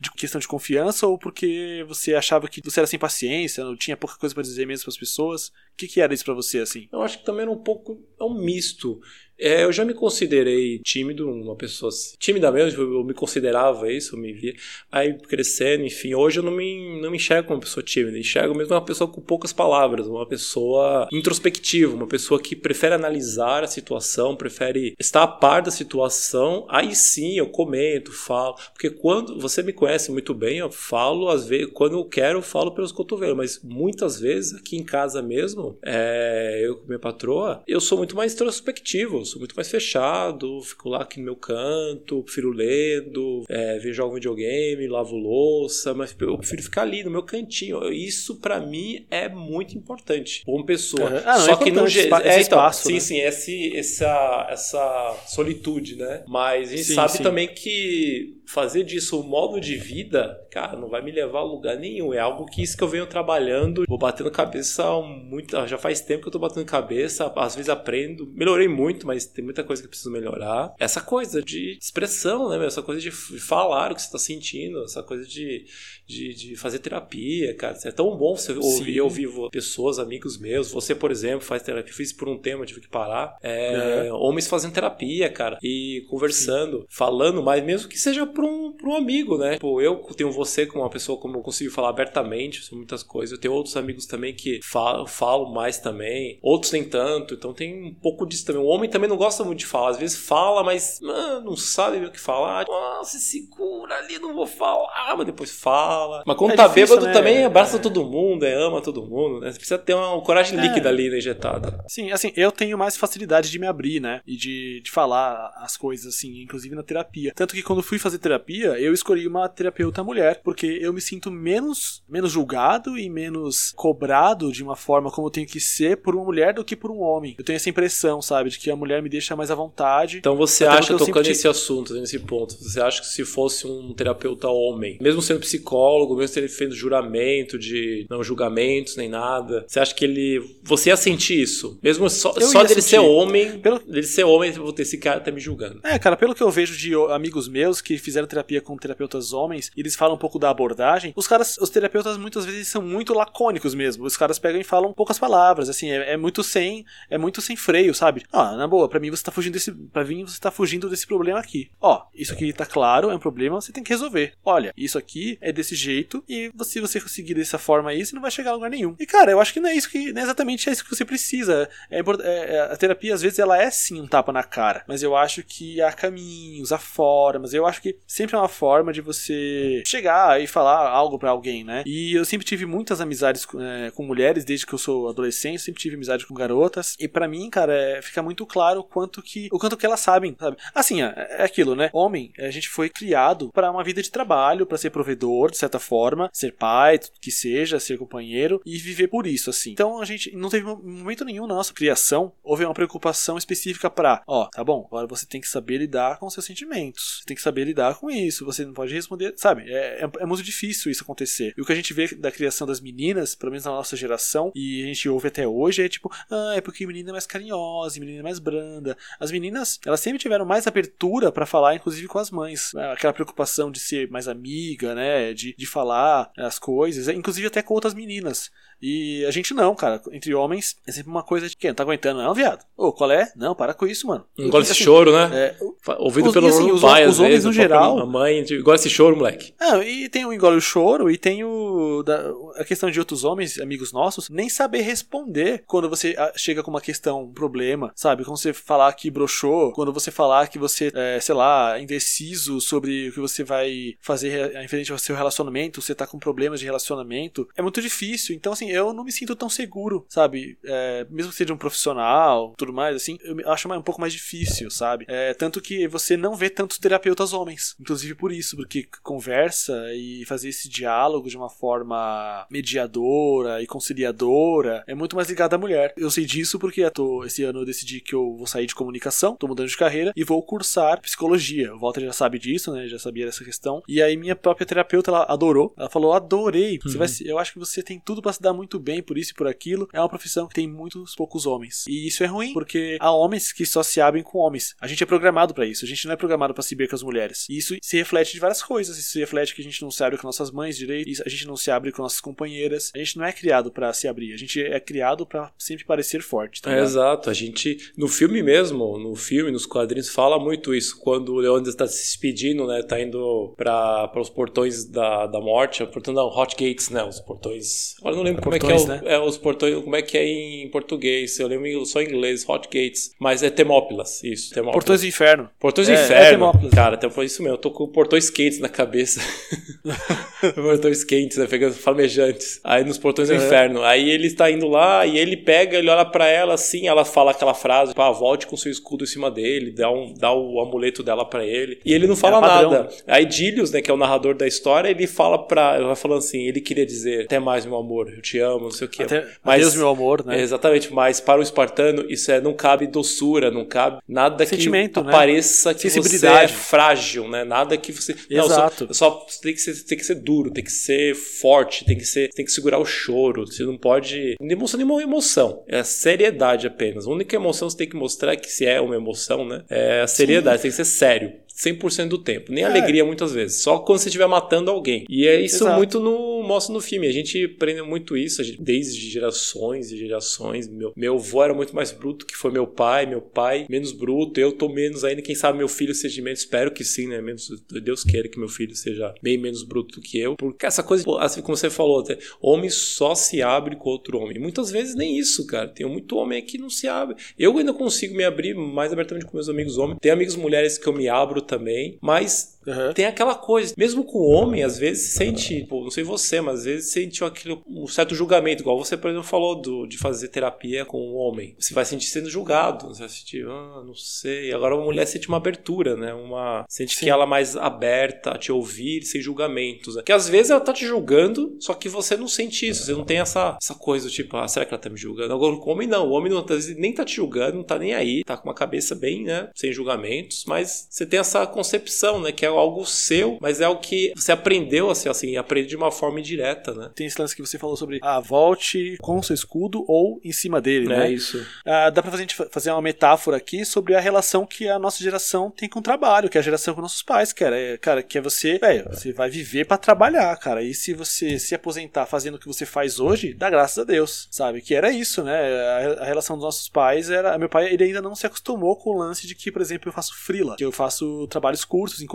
De questão de confiança ou porque você achava que você era sem paciência, não tinha pouca coisa para dizer mesmo para as pessoas? Que, que era isso para você, assim? Eu acho que também era um pouco. É um misto. É, eu já me considerei tímido, uma pessoa tímida mesmo, eu me considerava isso, eu me via. Aí crescendo, enfim, hoje eu não me, não me enxergo como uma pessoa tímida, enxergo mesmo uma pessoa com poucas palavras, uma pessoa introspectiva, uma pessoa que prefere analisar a situação, prefere estar a par da situação. Aí sim eu comento, falo, porque quando você me conhece muito bem, eu falo, às vezes, quando eu quero, eu falo pelos cotovelos, mas muitas vezes aqui em casa mesmo, é, eu com minha patroa, eu sou muito mais introspectivo sou muito mais fechado, fico lá aqui no meu canto, prefiro lendo, é, vejo algum videogame, lavo louça, mas eu prefiro ficar ali no meu cantinho. Isso para mim é muito importante como pessoa. Uhum. Ah, não, Só é que não esse, é, então, espaço, sim, né? sim, esse, essa, essa solitude, né? Mas a gente sim, sabe sim. também que fazer disso um modo de vida, cara, não vai me levar a lugar nenhum. É algo que isso que eu venho trabalhando, vou batendo cabeça muito, já faz tempo que eu tô batendo cabeça, às vezes aprendo, melhorei muito, mas tem muita coisa que eu preciso melhorar. Essa coisa de expressão, né, essa coisa de falar o que você tá sentindo, essa coisa de, de, de fazer terapia, cara. É tão bom você ouvir, eu vivo pessoas, amigos meus, você, por exemplo, faz terapia, fiz por um tema, tive que parar. É, uhum. Homens fazendo terapia, cara, e conversando, Sim. falando, mas mesmo que seja para um, pra um amigo, né? Tipo, eu tenho você como uma pessoa como eu consigo falar abertamente sobre muitas coisas. Eu tenho outros amigos também que falam, falam mais também. Outros nem tanto. Então tem um pouco disso também. O homem também não gosta muito de falar. Às vezes fala, mas mano, não sabe o que falar. Ah, se segura ali, não vou falar. Mas depois fala. Mas quando é tá difícil, bêbado né? também abraça é. todo mundo, é, ama todo mundo, né? Você precisa ter uma coragem é. líquida ali né, injetada. Sim, assim, eu tenho mais facilidade de me abrir, né? E de, de falar as coisas, assim, inclusive na terapia. Tanto que quando fui fazer terapia, eu escolhi uma terapeuta mulher, porque eu me sinto menos, menos julgado e menos cobrado de uma forma como eu tenho que ser por uma mulher do que por um homem. Eu tenho essa impressão, sabe, de que a mulher me deixa mais à vontade. Então você acha, tocando nesse assunto, nesse ponto, você acha que se fosse um terapeuta homem, mesmo sendo psicólogo, mesmo tendo feito juramento de não julgamentos nem nada, você acha que ele. Você ia sentir isso? Mesmo só, só dele sentir. ser homem, pelo... dele ser homem, vou ter esse cara tá me julgando. É, cara, pelo que eu vejo de amigos meus que fizeram terapia com terapeutas homens, e eles falam um pouco da abordagem, os caras, os terapeutas muitas vezes são muito lacônicos mesmo. Os caras pegam e falam poucas palavras, assim, é, é muito sem, é muito sem freio, sabe? Ah, na boa, para mim você tá fugindo desse, para mim você tá fugindo desse problema aqui. Ó, isso aqui tá claro, é um problema, você tem que resolver. Olha, isso aqui é desse jeito e se você conseguir dessa forma aí, você não vai chegar a lugar nenhum. E cara, eu acho que não é isso que, não é exatamente isso que você precisa. É, é, é, a terapia às vezes ela é sim um tapa na cara, mas eu acho que há caminhos, há formas. Eu acho que sempre é uma forma de você chegar e falar algo para alguém, né? E eu sempre tive muitas amizades é, com mulheres desde que eu sou adolescente, sempre tive amizade com garotas. E para mim, cara, é, fica muito claro o quanto que o quanto que elas sabem, sabe? Assim, é, é aquilo, né? Homem, a gente foi criado para uma vida de trabalho, para ser provedor, de certa forma, ser pai, que seja, ser companheiro e viver por isso, assim. Então a gente não teve momento nenhum na nossa criação houve uma preocupação específica para, ó, tá bom, agora você tem que saber lidar com seus sentimentos, você tem que saber lidar com isso, você não pode responder, sabe? É, é, é, muito difícil isso acontecer. E o que a gente vê da criação das meninas, pelo menos na nossa geração, e a gente ouve até hoje, é tipo, ah, é porque menina é mais carinhosa, menina é mais branda. As meninas, elas sempre tiveram mais abertura para falar, inclusive com as mães. Aquela preocupação de ser mais amiga, né? De, de falar as coisas, inclusive até com outras meninas. E a gente não, cara. Entre homens é sempre uma coisa de quem não tá aguentando, não, viado. Ô, qual é? Não, para com isso, mano. Igual esse assim, choro, né? É, Ouvido os, pelo assim, os, pai, os, homens vezes, no geral. A mãe, igual esse choro, moleque. Ah, e tem o engole o choro e tem o. Da, a questão de outros homens, amigos nossos, nem saber responder quando você ah, chega com uma questão, um problema, sabe? Quando você falar que broxou, quando você falar que você, é, sei lá, indeciso sobre o que você vai fazer em frente ao seu relacionamento, você tá com problemas de relacionamento, é muito difícil. Então, assim, eu não me sinto tão seguro, sabe? É, mesmo que seja um profissional, tudo mais, assim, eu acho um pouco mais difícil, sabe? É, tanto que você não vê tantos terapeutas homens, inclusive por isso, porque conversa e fazer esse diálogo de uma forma mediadora e conciliadora é muito mais ligado à mulher. Eu sei disso porque tô, esse ano eu decidi que eu vou sair de comunicação, tô mudando de carreira e vou cursar psicologia. O Walter já sabe disso, né? Já sabia dessa questão. E aí minha própria terapeuta ela adorou. Ela falou: "Adorei. Você uhum. vai, eu acho que você tem tudo para se dar muito bem por isso e por aquilo. É uma profissão que tem muitos poucos homens. E isso é ruim, porque há homens que só se abrem com homens. A gente é programado para isso. A gente não é programado para se ver com as mulheres. E isso se reflete de várias coisas. Isso se reflete que a gente não se abre com nossas mães direito, a gente não se abre com nossas companheiras. A gente não é criado para se abrir, a gente é criado para sempre parecer forte. Tá é, exato. A gente, no filme mesmo, no filme, nos quadrinhos, fala muito isso. Quando o Leônidas está se despedindo, né? Tá indo para os portões da, da morte, o portão não, Hot Gates, né? Os portões. Agora não lembro portões, como é que é, o, né? é, os portões, como é que é em português. Eu lembro só em inglês, Hot Gates, mas é Temópilas, isso. Temópilas. Portões do Inferno. Portões do é, Inferno. É Cara, então foi isso mesmo. Eu tô com portões quentes na cabeça. portões quentes, né? Pegando flamejantes. Aí nos portões uhum. do inferno. Aí ele está indo lá e ele pega, ele olha para ela assim, ela fala aquela frase, pá, volte com seu escudo em cima dele, dá, um, dá o amuleto dela para ele. E ele não fala é nada. Aí Dílios, né, que é o narrador da história, ele fala pra. Ele vai falando assim, ele queria dizer, até mais, meu amor, eu te amo, não sei o que. Até, mas, adeus, meu amor, né? É, exatamente, mas para o espartano, isso é, não cabe doçura, não cabe nada Sentimento, que né? pareça que você é frágil, né? Nada que você. Exato. Não, só, só tem, que ser, tem que ser duro, tem que ser forte, tem que ser. Tem que segurar o choro. Você não pode. Não demonstra nenhuma emoção. É a seriedade apenas. A única emoção que você tem que mostrar é que se é uma emoção, né? É a seriedade, Sim. tem que ser sério. 100% do tempo. Nem é. alegria muitas vezes. Só quando você estiver matando alguém. E é isso Exato. muito no mostra no filme. A gente aprende muito isso gente, desde gerações e gerações. Meu, meu avô era muito mais bruto que foi meu pai, meu pai menos bruto, eu tô menos ainda. Quem sabe meu filho seja menos, espero que sim, né? Menos, Deus queira que meu filho seja bem menos bruto do que eu. Porque essa coisa, assim como você falou, até, homem só se abre com outro homem. Muitas vezes nem isso, cara. Tem muito homem que não se abre. Eu ainda consigo me abrir mais abertamente com meus amigos homens. Tem amigos mulheres que eu me abro também, mas Uhum. Tem aquela coisa, mesmo com o homem, às vezes sente, pô, não sei você, mas às vezes sente aquele, um certo julgamento, igual você, por exemplo, falou do, de fazer terapia com o um homem. Você vai sentir sendo julgado, você vai sentir, ah, não sei. Agora a mulher sente uma abertura, né? Uma, sente Sim. que ela é mais aberta a te ouvir sem julgamentos. Né? Que às vezes ela tá te julgando, só que você não sente isso, você não tem essa, essa coisa tipo, ah, será que ela tá me julgando? Agora o homem não, o homem não, nem tá te julgando, não tá nem aí, tá com uma cabeça bem, né, sem julgamentos, mas você tem essa concepção, né, que é algo seu, mas é algo que você aprendeu a ser assim, aprende de uma forma indireta, né? Tem esse lance que você falou sobre a ah, volte com seu escudo ou em cima dele, é né? É isso. Ah, dá pra gente fazer uma metáfora aqui sobre a relação que a nossa geração tem com o trabalho, que é a geração com nossos pais, cara. É, cara, que é você, velho, você vai viver para trabalhar, cara. E se você se aposentar fazendo o que você faz hoje, dá graças a Deus, sabe? Que era isso, né? A, a relação dos nossos pais era. Meu pai, ele ainda não se acostumou com o lance de que, por exemplo, eu faço freela, que eu faço trabalhos curtos, em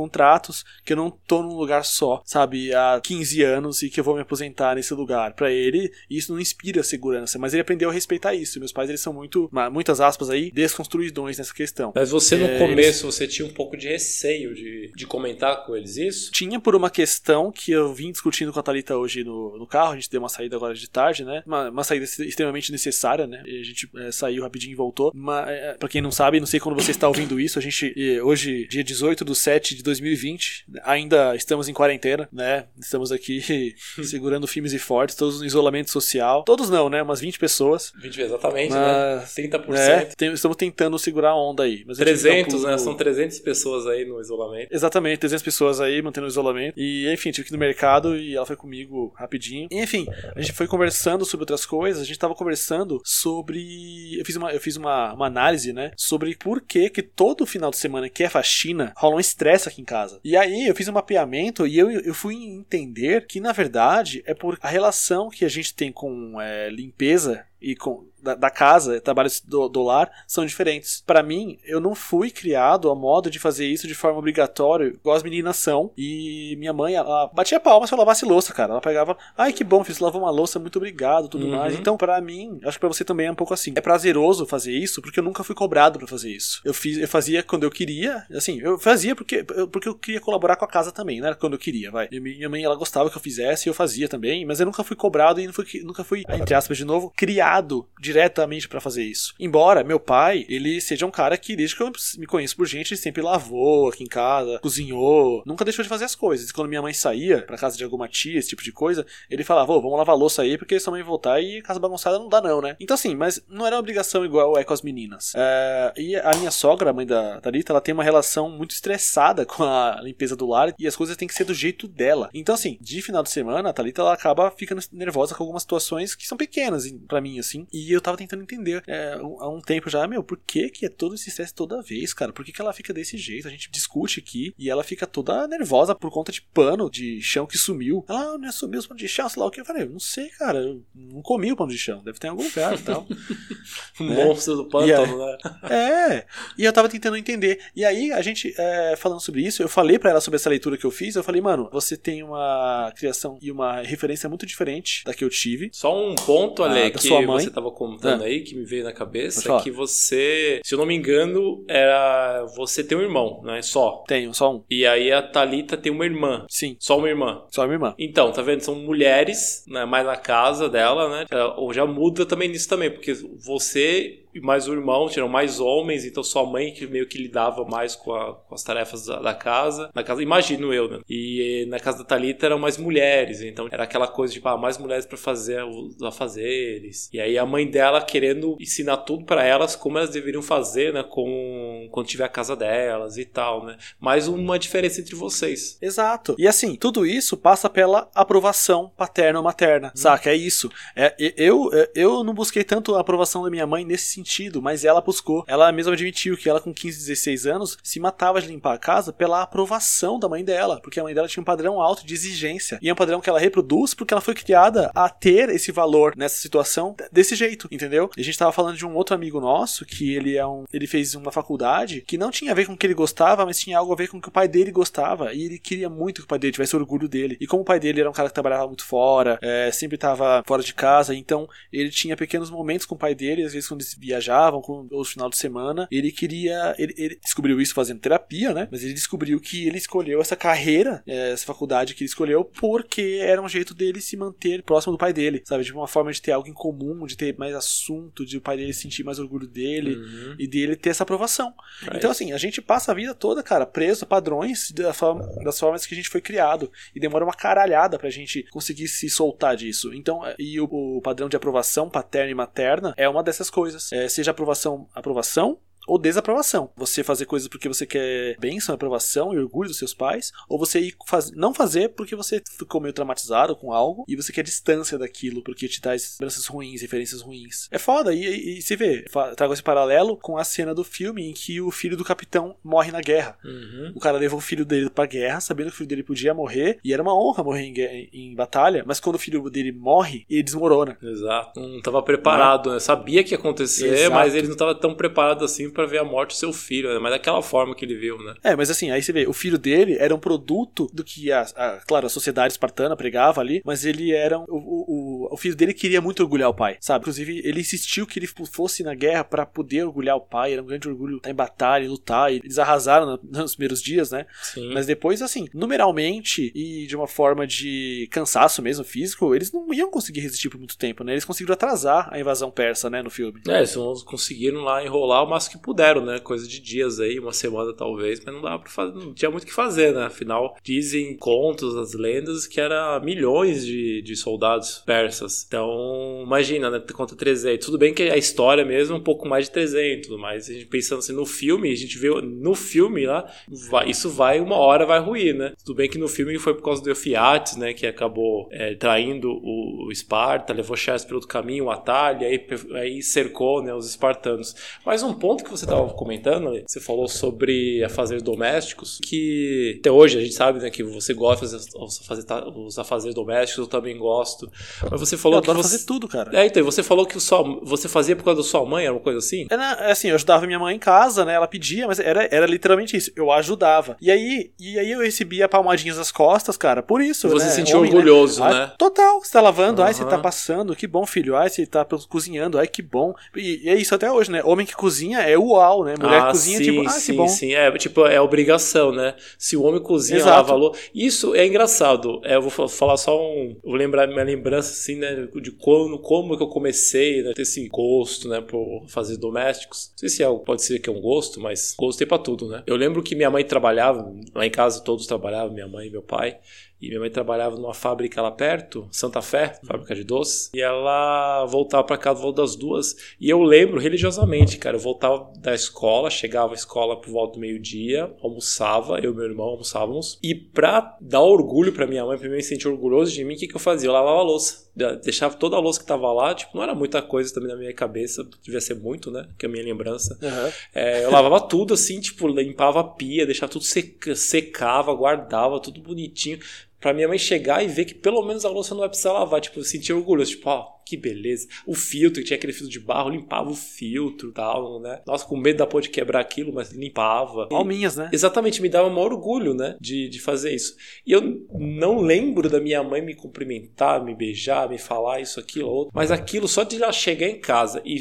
que eu não tô num lugar só, sabe, há 15 anos e que eu vou me aposentar nesse lugar. Para ele, isso não inspira segurança, mas ele aprendeu a respeitar isso. Meus pais, eles são muito, muitas aspas aí, desconstruidões nessa questão. Mas você no é, começo, eles... você tinha um pouco de receio de, de comentar com eles isso? Tinha por uma questão que eu vim discutindo com a Thalita hoje no, no carro, a gente deu uma saída agora de tarde, né? Uma, uma saída extremamente necessária, né? E a gente é, saiu rapidinho e voltou. Mas, é, pra quem não sabe, não sei quando você está ouvindo isso, a gente, hoje, dia 18 de 7 de 2020, ainda estamos em quarentena, né? Estamos aqui segurando filmes e fortes, todos no isolamento social. Todos não, né? Umas 20 pessoas. 20 exatamente, né? mas, né? 30%. É, tem, estamos tentando segurar a onda aí. Mas 300, né? São 300 pessoas aí no isolamento. Exatamente, 300 pessoas aí mantendo o isolamento. E, enfim, tive que ir no mercado e ela foi comigo rapidinho. E, enfim, a gente foi conversando sobre outras coisas. A gente tava conversando sobre. Eu fiz uma, eu fiz uma, uma análise, né? Sobre por que que todo final de semana que é faxina rola um estresse aqui em casa. E aí eu fiz um mapeamento e eu, eu fui entender que, na verdade, é por a relação que a gente tem com é, limpeza e com da, da casa, trabalhos do, do lar, são diferentes. Para mim, eu não fui criado a modo de fazer isso de forma obrigatória, igual as meninas são. E minha mãe, ela batia palmas se eu lavasse louça, cara. Ela pegava, ai que bom, fiz lavou uma louça, muito obrigado, tudo uhum. mais. Então, para mim, acho que pra você também é um pouco assim. É prazeroso fazer isso porque eu nunca fui cobrado para fazer isso. Eu fiz, eu fazia quando eu queria, assim, eu fazia porque, porque eu queria colaborar com a casa também, né? Quando eu queria, vai. E minha mãe, ela gostava que eu fizesse e eu fazia também, mas eu nunca fui cobrado e não fui, nunca fui, entre aspas de novo, criado diretamente para fazer isso. Embora meu pai, ele seja um cara que desde que eu me conheço por gente, ele sempre lavou aqui em casa, cozinhou, nunca deixou de fazer as coisas. Quando minha mãe saía para casa de alguma tia, esse tipo de coisa, ele falava, oh, vamos lavar louça aí, porque sua mãe voltar e casa bagunçada não dá não, né? Então assim, mas não era uma obrigação igual é com as meninas. É, e a minha sogra, a mãe da Thalita, ela tem uma relação muito estressada com a limpeza do lar e as coisas têm que ser do jeito dela. Então assim, de final de semana, a Thalita ela acaba ficando nervosa com algumas situações que são pequenas para mim, assim. E eu tava tentando entender é, há um tempo já, meu, por que que é todo esse estresse toda vez, cara? Por que que ela fica desse jeito? A gente discute aqui e ela fica toda nervosa por conta de pano de chão que sumiu. Ela, ah, não é sumiu os panos de chão, sei lá o que. Eu falei, não sei, cara, eu não comi o pano de chão, deve ter em algum lugar e tal. né? Monstro do pântano, né? É, e eu tava tentando entender. E aí, a gente, é, falando sobre isso, eu falei para ela sobre essa leitura que eu fiz, eu falei, mano, você tem uma criação e uma referência muito diferente da que eu tive. Só um ponto, Ale, ah, que você tava contando ah. aí, que me veio na cabeça, é que você, se eu não me engano, era você tem um irmão, não é só? Tenho, só um. E aí a Talita tem uma irmã. Sim. Só uma irmã. Só uma irmã. Então, tá vendo? São mulheres, né, mais na casa dela, né? Ou já muda também nisso também, porque você mais o irmão, tinham mais homens, então sua mãe que meio que lidava mais com, a, com as tarefas da, da, casa. Na casa, imagino eu, né? E na casa da Talita eram mais mulheres, então era aquela coisa de tipo, ah, mais mulheres para fazer os afazeres. E aí a mãe dela querendo ensinar tudo para elas como elas deveriam fazer, né, com quando tiver a casa delas e tal, né? Mais uma diferença entre vocês. Exato. E assim, tudo isso passa pela aprovação paterna ou materna, hum. saca? É isso. É, eu, eu não busquei tanto a aprovação da minha mãe nesse sentido, mas ela buscou. Ela mesma admitiu que ela, com 15, 16 anos, se matava de limpar a casa pela aprovação da mãe dela, porque a mãe dela tinha um padrão alto de exigência. E é um padrão que ela reproduz porque ela foi criada a ter esse valor nessa situação desse jeito, entendeu? E a gente tava falando de um outro amigo nosso que ele é um. Ele fez uma faculdade que não tinha a ver com o que ele gostava, mas tinha algo a ver com o que o pai dele gostava. E ele queria muito que o pai dele tivesse orgulho dele. E como o pai dele era um cara que trabalhava muito fora, é, sempre tava fora de casa, então ele tinha pequenos momentos com o pai dele, às vezes quando eles viajavam com os final de semana. Ele queria. Ele, ele, descobriu isso fazendo terapia, né? Mas ele descobriu que ele escolheu essa carreira, é, essa faculdade que ele escolheu, porque era um jeito dele se manter próximo do pai dele, sabe? De uma forma de ter algo em comum, de ter mais assunto, de o pai dele sentir mais orgulho dele uhum. e dele ter essa aprovação. É então, assim, a gente passa a vida toda, cara, preso a padrões da forma, das formas que a gente foi criado. E demora uma caralhada pra gente conseguir se soltar disso. Então, e o, o padrão de aprovação paterna e materna é uma dessas coisas. É, seja aprovação, aprovação ou desaprovação. Você fazer coisas porque você quer bênção, aprovação e orgulho dos seus pais, ou você ir faz... não fazer porque você ficou meio traumatizado com algo e você quer distância daquilo porque te traz lembranças ruins, referências ruins. É foda, e, e, e se vê, trago esse paralelo com a cena do filme em que o filho do capitão morre na guerra. Uhum. O cara levou o filho dele pra guerra, sabendo que o filho dele podia morrer, e era uma honra morrer em, em, em batalha, mas quando o filho dele morre, ele desmorona. Exato. Não estava preparado, né? Sabia que ia acontecer, Exato. mas ele não estava tão preparado assim para ver a morte do seu filho, né? mas daquela forma que ele viu, né? É, mas assim, aí você vê, o filho dele era um produto do que a, a claro, a sociedade espartana pregava ali, mas ele era o, o, o, filho dele queria muito orgulhar o pai, sabe? Inclusive, ele insistiu que ele fosse na guerra para poder orgulhar o pai, era um grande orgulho estar em batalha, lutar, e eles arrasaram nos primeiros dias, né? Sim. Mas depois, assim, numeralmente e de uma forma de cansaço mesmo físico, eles não iam conseguir resistir por muito tempo, né? Eles conseguiram atrasar a invasão persa, né, no filme. É, eles conseguiram lá enrolar o máximo que puderam, né? Coisa de dias aí, uma semana talvez, mas não dava pra fazer, não tinha muito o que fazer, né? Afinal, dizem contos, as lendas, que era milhões de, de soldados persas. Então, imagina, né? Conta 300. Tudo bem que a história mesmo é um pouco mais de 300, mas a gente pensando assim no filme, a gente vê no filme lá, vai, isso vai, uma hora vai ruir, né? Tudo bem que no filme foi por causa do Eufiates, né? Que acabou é, traindo o, o Esparta, levou Xerxes pelo outro caminho, o atalho, aí, aí cercou né, os espartanos. Mas um ponto que você estava comentando, você falou sobre afazeres domésticos, que até hoje a gente sabe né, que você gosta de fazer os afazeres domésticos, eu também gosto. Mas você falou eu que. Você... fazer tudo, cara. É, então, você falou que sua... você fazia por causa da sua mãe, era uma coisa assim? Era, é assim, eu ajudava minha mãe em casa, né? Ela pedia, mas era, era literalmente isso. Eu ajudava. E aí, e aí eu recebia palmadinhas nas costas, cara, por isso. Você né? se sentiu Homem, né? orgulhoso, né? né? total. Você tá lavando, uhum. ai, você tá passando, que bom, filho. Ai, você tá cozinhando, ai, que bom. E, e é isso até hoje, né? Homem que cozinha é uau, né? Mulher ah, cozinha, sim, tipo, ah, sim, que bom. Sim, é, tipo, é obrigação, né? Se o homem cozinha, Exato. valor. Isso é engraçado. É, eu vou falar só um. Vou lembrar minha lembrança, assim, né? De como, como que eu comecei, né? Ter esse gosto, né? Por fazer domésticos. Não sei se é, pode ser que é um gosto, mas gosto tem pra tudo, né? Eu lembro que minha mãe trabalhava, lá em casa todos trabalhavam, minha mãe e meu pai. E minha mãe trabalhava numa fábrica lá perto, Santa Fé, fábrica de doces. E ela voltava para casa volta das duas. E eu lembro religiosamente, cara. Eu voltava da escola, chegava à escola por volta do meio-dia, almoçava, eu e meu irmão almoçávamos. E pra dar orgulho pra minha mãe, pra me sentir orgulhoso de mim, o que, que eu fazia? Eu lavava a louça deixava toda a louça que tava lá, tipo, não era muita coisa também na minha cabeça, devia ser muito, né? Que é a minha lembrança. Uhum. É, eu lavava tudo assim, tipo, limpava a pia, deixava tudo seca, secava, guardava, tudo bonitinho. Pra minha mãe chegar e ver que pelo menos a louça não vai precisar lavar. Tipo, eu sentia orgulho. Tipo, ó, que beleza. O filtro, que tinha aquele filtro de barro, limpava o filtro e tal, né? Nossa, com medo da porra de quebrar aquilo, mas limpava. Palminhas, né? Exatamente, me dava um orgulho, né? De, de fazer isso. E eu não lembro da minha mãe me cumprimentar, me beijar, me falar isso, aquilo, outro. Mas aquilo, só de ela chegar em casa e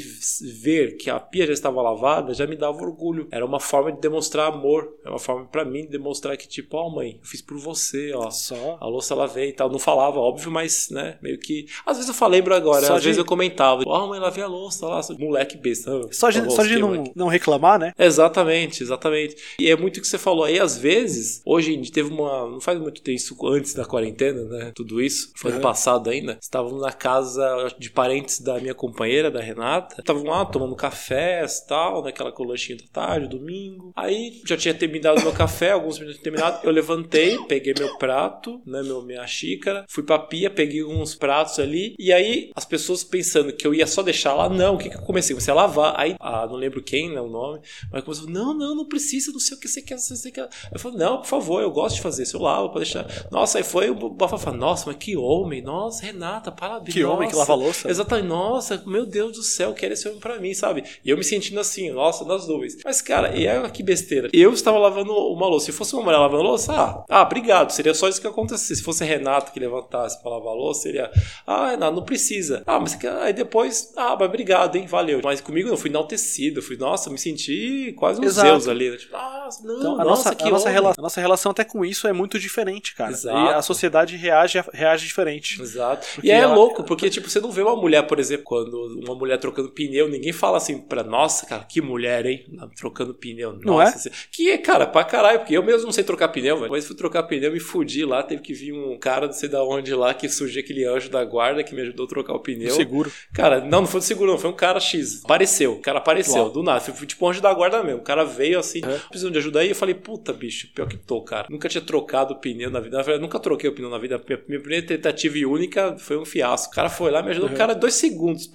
ver que a pia já estava lavada, já me dava orgulho. Era uma forma de demonstrar amor. Era uma forma para mim de demonstrar que, tipo, ó, oh, mãe, eu fiz por você, ó. Só. A louça lavei e tal. Não falava, óbvio, mas, né? Meio que. Às vezes eu falei lembro agora agora. Só Às de... vezes eu comentava, ó, oh, mãe, lavei a louça lá, moleque besta. Só de, só de não, não reclamar, né? Exatamente, exatamente. E é muito o que você falou aí, às vezes, hoje a gente teve uma. Não faz muito tempo isso antes da quarentena, né? Tudo isso. Foi uhum. ano passado ainda. Estávamos na casa de parentes da minha companheira, da Renata. Estavam lá tomando café e tal, naquela com lanchinho da tarde, domingo. Aí já tinha terminado meu café, alguns minutos terminado. Eu levantei, peguei meu prato, né? Meu, minha xícara, fui pra pia, peguei uns pratos ali. E aí as pessoas pensando que eu ia só deixar lá, não, o que, que eu comecei? Comecei a lavar, aí, ah, não lembro quem, né, o nome, mas começou, não, não, não precisa, não sei o que você quer, você quer. Eu falei, não, por favor, eu gosto de fazer isso, eu lavo pra deixar. Nossa, aí foi o Bafafá, nossa, mas que homem, nossa, Renata, parabéns. Que nossa. homem que lava louça. Exatamente, nossa, meu Deus do céu, quer esse homem pra mim, sabe? E eu me sentindo assim, nossa, nas nuvens. Mas, cara, e aí, que besteira. Eu estava lavando uma louça. Se fosse uma mulher lavando louça, ah, ah, obrigado, seria só isso que acontecesse. Se fosse Renata que levantasse pra lavar louça, seria, ah, Renata, não precisa. Ah, mas aí depois, ah, mas obrigado, hein, valeu. Mas comigo não, fui enaltecido, fui, nossa, me senti quase um Exato. Zeus ali. Né? Tipo, nossa, não, então, a nossa, nossa, a nossa, relação, a nossa relação até com isso é muito diferente, cara. Exato. E a sociedade reage, reage diferente. Exato. E é ela... louco, porque, tipo, você não vê uma mulher, por exemplo, quando uma mulher trocando pneu, ninguém fala assim pra, nossa, cara, que mulher, hein, trocando pneu. Nossa, não é? Assim, que, cara, pra caralho, porque eu mesmo não sei trocar pneu, velho. Depois fui trocar pneu, me fudi lá, teve que vir um cara, não sei da onde lá, que surgiu aquele anjo da guarda que me ajudou a trocar o pneu. Seguro. Cara, não, não foi do seguro, não. Foi um cara X. Apareceu. O cara apareceu, Uau. do nada. Foi tipo um anjo da guarda mesmo. O cara veio assim, é. precisando de ajuda aí. Eu falei, puta, bicho, pior que tô, cara. Nunca tinha trocado o pneu na vida. Verdade, nunca troquei o pneu na vida. Minha, minha primeira tentativa e única foi um fiasco. O cara foi lá, me ajudou. Uhum. O cara, dois segundos.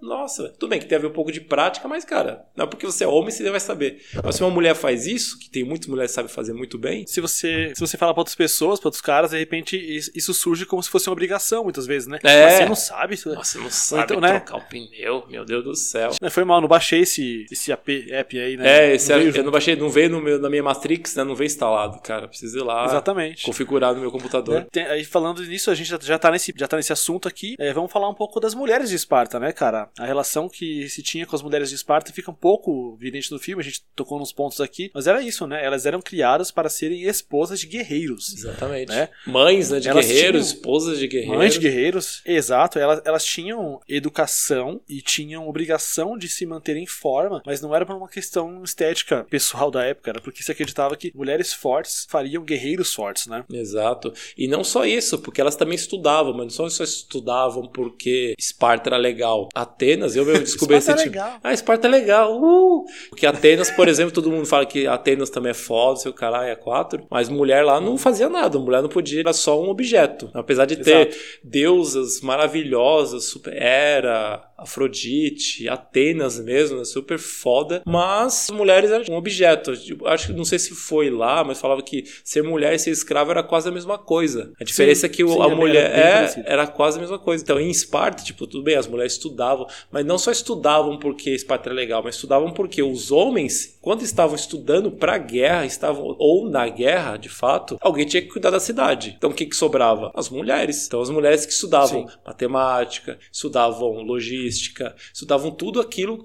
Nossa, tudo bem que teve um pouco de prática, mas, cara, não é porque você é homem, você vai saber. Mas se uma mulher faz isso, que tem muitas mulheres que sabem fazer muito bem. Se você, se você fala pra outras pessoas, pra outros caras, de repente isso surge como se fosse uma obrigação, muitas vezes, né? É. Mas você não sabe. Nossa, você não sabe então, né? trocar o pneu, meu Deus do céu. Foi mal, não baixei esse, esse app, app aí, né? É, esse não eu não baixei, não veio no meu, na minha Matrix, né? Não veio instalado, cara. Preciso ir lá. Exatamente. Configurar no meu computador. É, tem, aí falando nisso, a gente já, já, tá, nesse, já tá nesse assunto aqui. É, vamos falar um pouco das mulheres de Esparta, né, cara? A relação que se tinha com as mulheres de Esparta fica um pouco evidente no filme, a gente tocou nos pontos aqui, mas era isso, né? Elas eram criadas para serem esposas de guerreiros. Exatamente. Né? Mães né, de elas guerreiros, tinham, esposas de guerreiros. Mães de guerreiros, exato. Elas, elas tinham educação e tinham obrigação de se manter em forma, mas não era por uma questão estética pessoal da época, era porque se acreditava que mulheres fortes fariam guerreiros fortes, né? Exato. E não só isso, porque elas também estudavam, mas não só estudavam porque Esparta era legal. Atenas, eu mesmo descobri esse tipo. Legal. Ah, Esparta é legal. Uh! Porque Atenas, por exemplo, todo mundo fala que Atenas também é foda, seu caralho é quatro, mas mulher lá não fazia nada, mulher não podia, era só um objeto. Apesar de ter Exato. deusas maravilhosas, super, era Afrodite, Atenas mesmo, né? super foda, mas as mulheres eram um objeto. Tipo, acho que não sei se foi lá, mas falava que ser mulher e ser escravo era quase a mesma coisa. A diferença sim, é que sim, a mulher era, é, era quase a mesma coisa. Então, em Esparta, tipo, tudo bem, as mulheres estudavam, mas não só estudavam porque Esparta era legal, mas estudavam porque os homens, quando estavam estudando para a guerra, estavam ou na guerra, de fato, alguém tinha que cuidar da cidade. Então, o que, que sobrava? As mulheres. Então, as mulheres que estudavam sim. matemática, estudavam logística logística, estudavam tudo aquilo,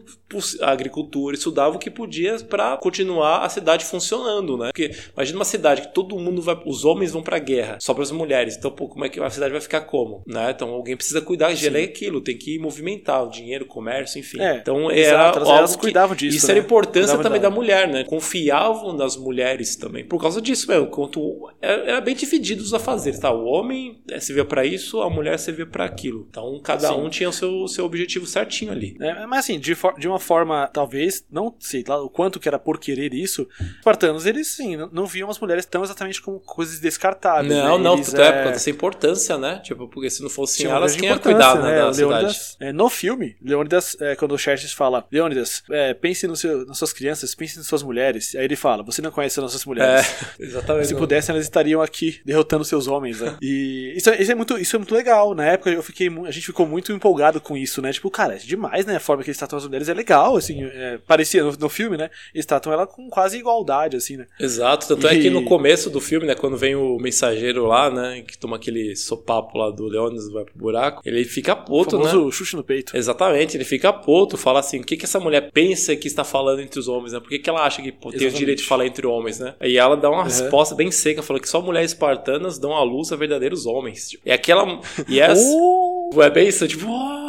a agricultura, estudavam o que podia para continuar a cidade funcionando, né? Porque imagina uma cidade que todo mundo vai, os homens vão para guerra, só para as mulheres. Então, pô, como é que a cidade vai ficar como, né? Então, alguém precisa cuidar, gerar aquilo, tem que movimentar o dinheiro, o comércio, enfim. É, então, era exato, elas, elas cuidavam disso. Isso né? era a importância também da mulher, né? Confiavam nas mulheres também. Por causa disso mesmo, quanto era, era bem dividido os afazeres, tá? O homem é, se vê para isso, a mulher se vê para aquilo. Então, cada Sim. um tinha o seu, seu objetivo certinho ali. É, mas assim, de, de uma forma, talvez, não sei lá o quanto que era por querer isso, os espartanos, eles sim, não, não viam as mulheres tão exatamente como coisas descartáveis. Não, né? não, eles, tudo é, por causa dessa importância, né? Tipo, porque se não fossem elas, quem ia cuidar né, da Leônidas, cidade? É, no filme, Leônidas, é, quando o Xerxes fala, Leônidas, é, pense no seu, nas suas crianças, pense nas suas mulheres. Aí ele fala, você não conhece as nossas mulheres. É, exatamente. Se pudessem, elas estariam aqui derrotando seus homens, né? E isso, é, isso, é muito, isso é muito legal. Na época eu fiquei, a gente ficou muito empolgado com isso, né? Tipo, cara, é demais, né? A forma que eles tratam as mulheres é legal, assim, é, parecia no, no, filme, né? Eles tratam ela com quase igualdade, assim, né? Exato, tanto e... é que no começo do filme, né, quando vem o mensageiro lá, né, que toma aquele sopapo lá do Leonis vai pro buraco, ele fica puto, o né? O chute no peito. Exatamente, ele fica puto, fala assim, o que que essa mulher pensa que está falando entre os homens, né? Por que, que ela acha que pô, tem o direito de falar entre homens, né? E ela dá uma uhum. resposta bem seca, falou que só mulheres espartanas dão a luz a verdadeiros homens. Tipo, é aquela... E essa... Uh! É bem isso, tipo... Oh!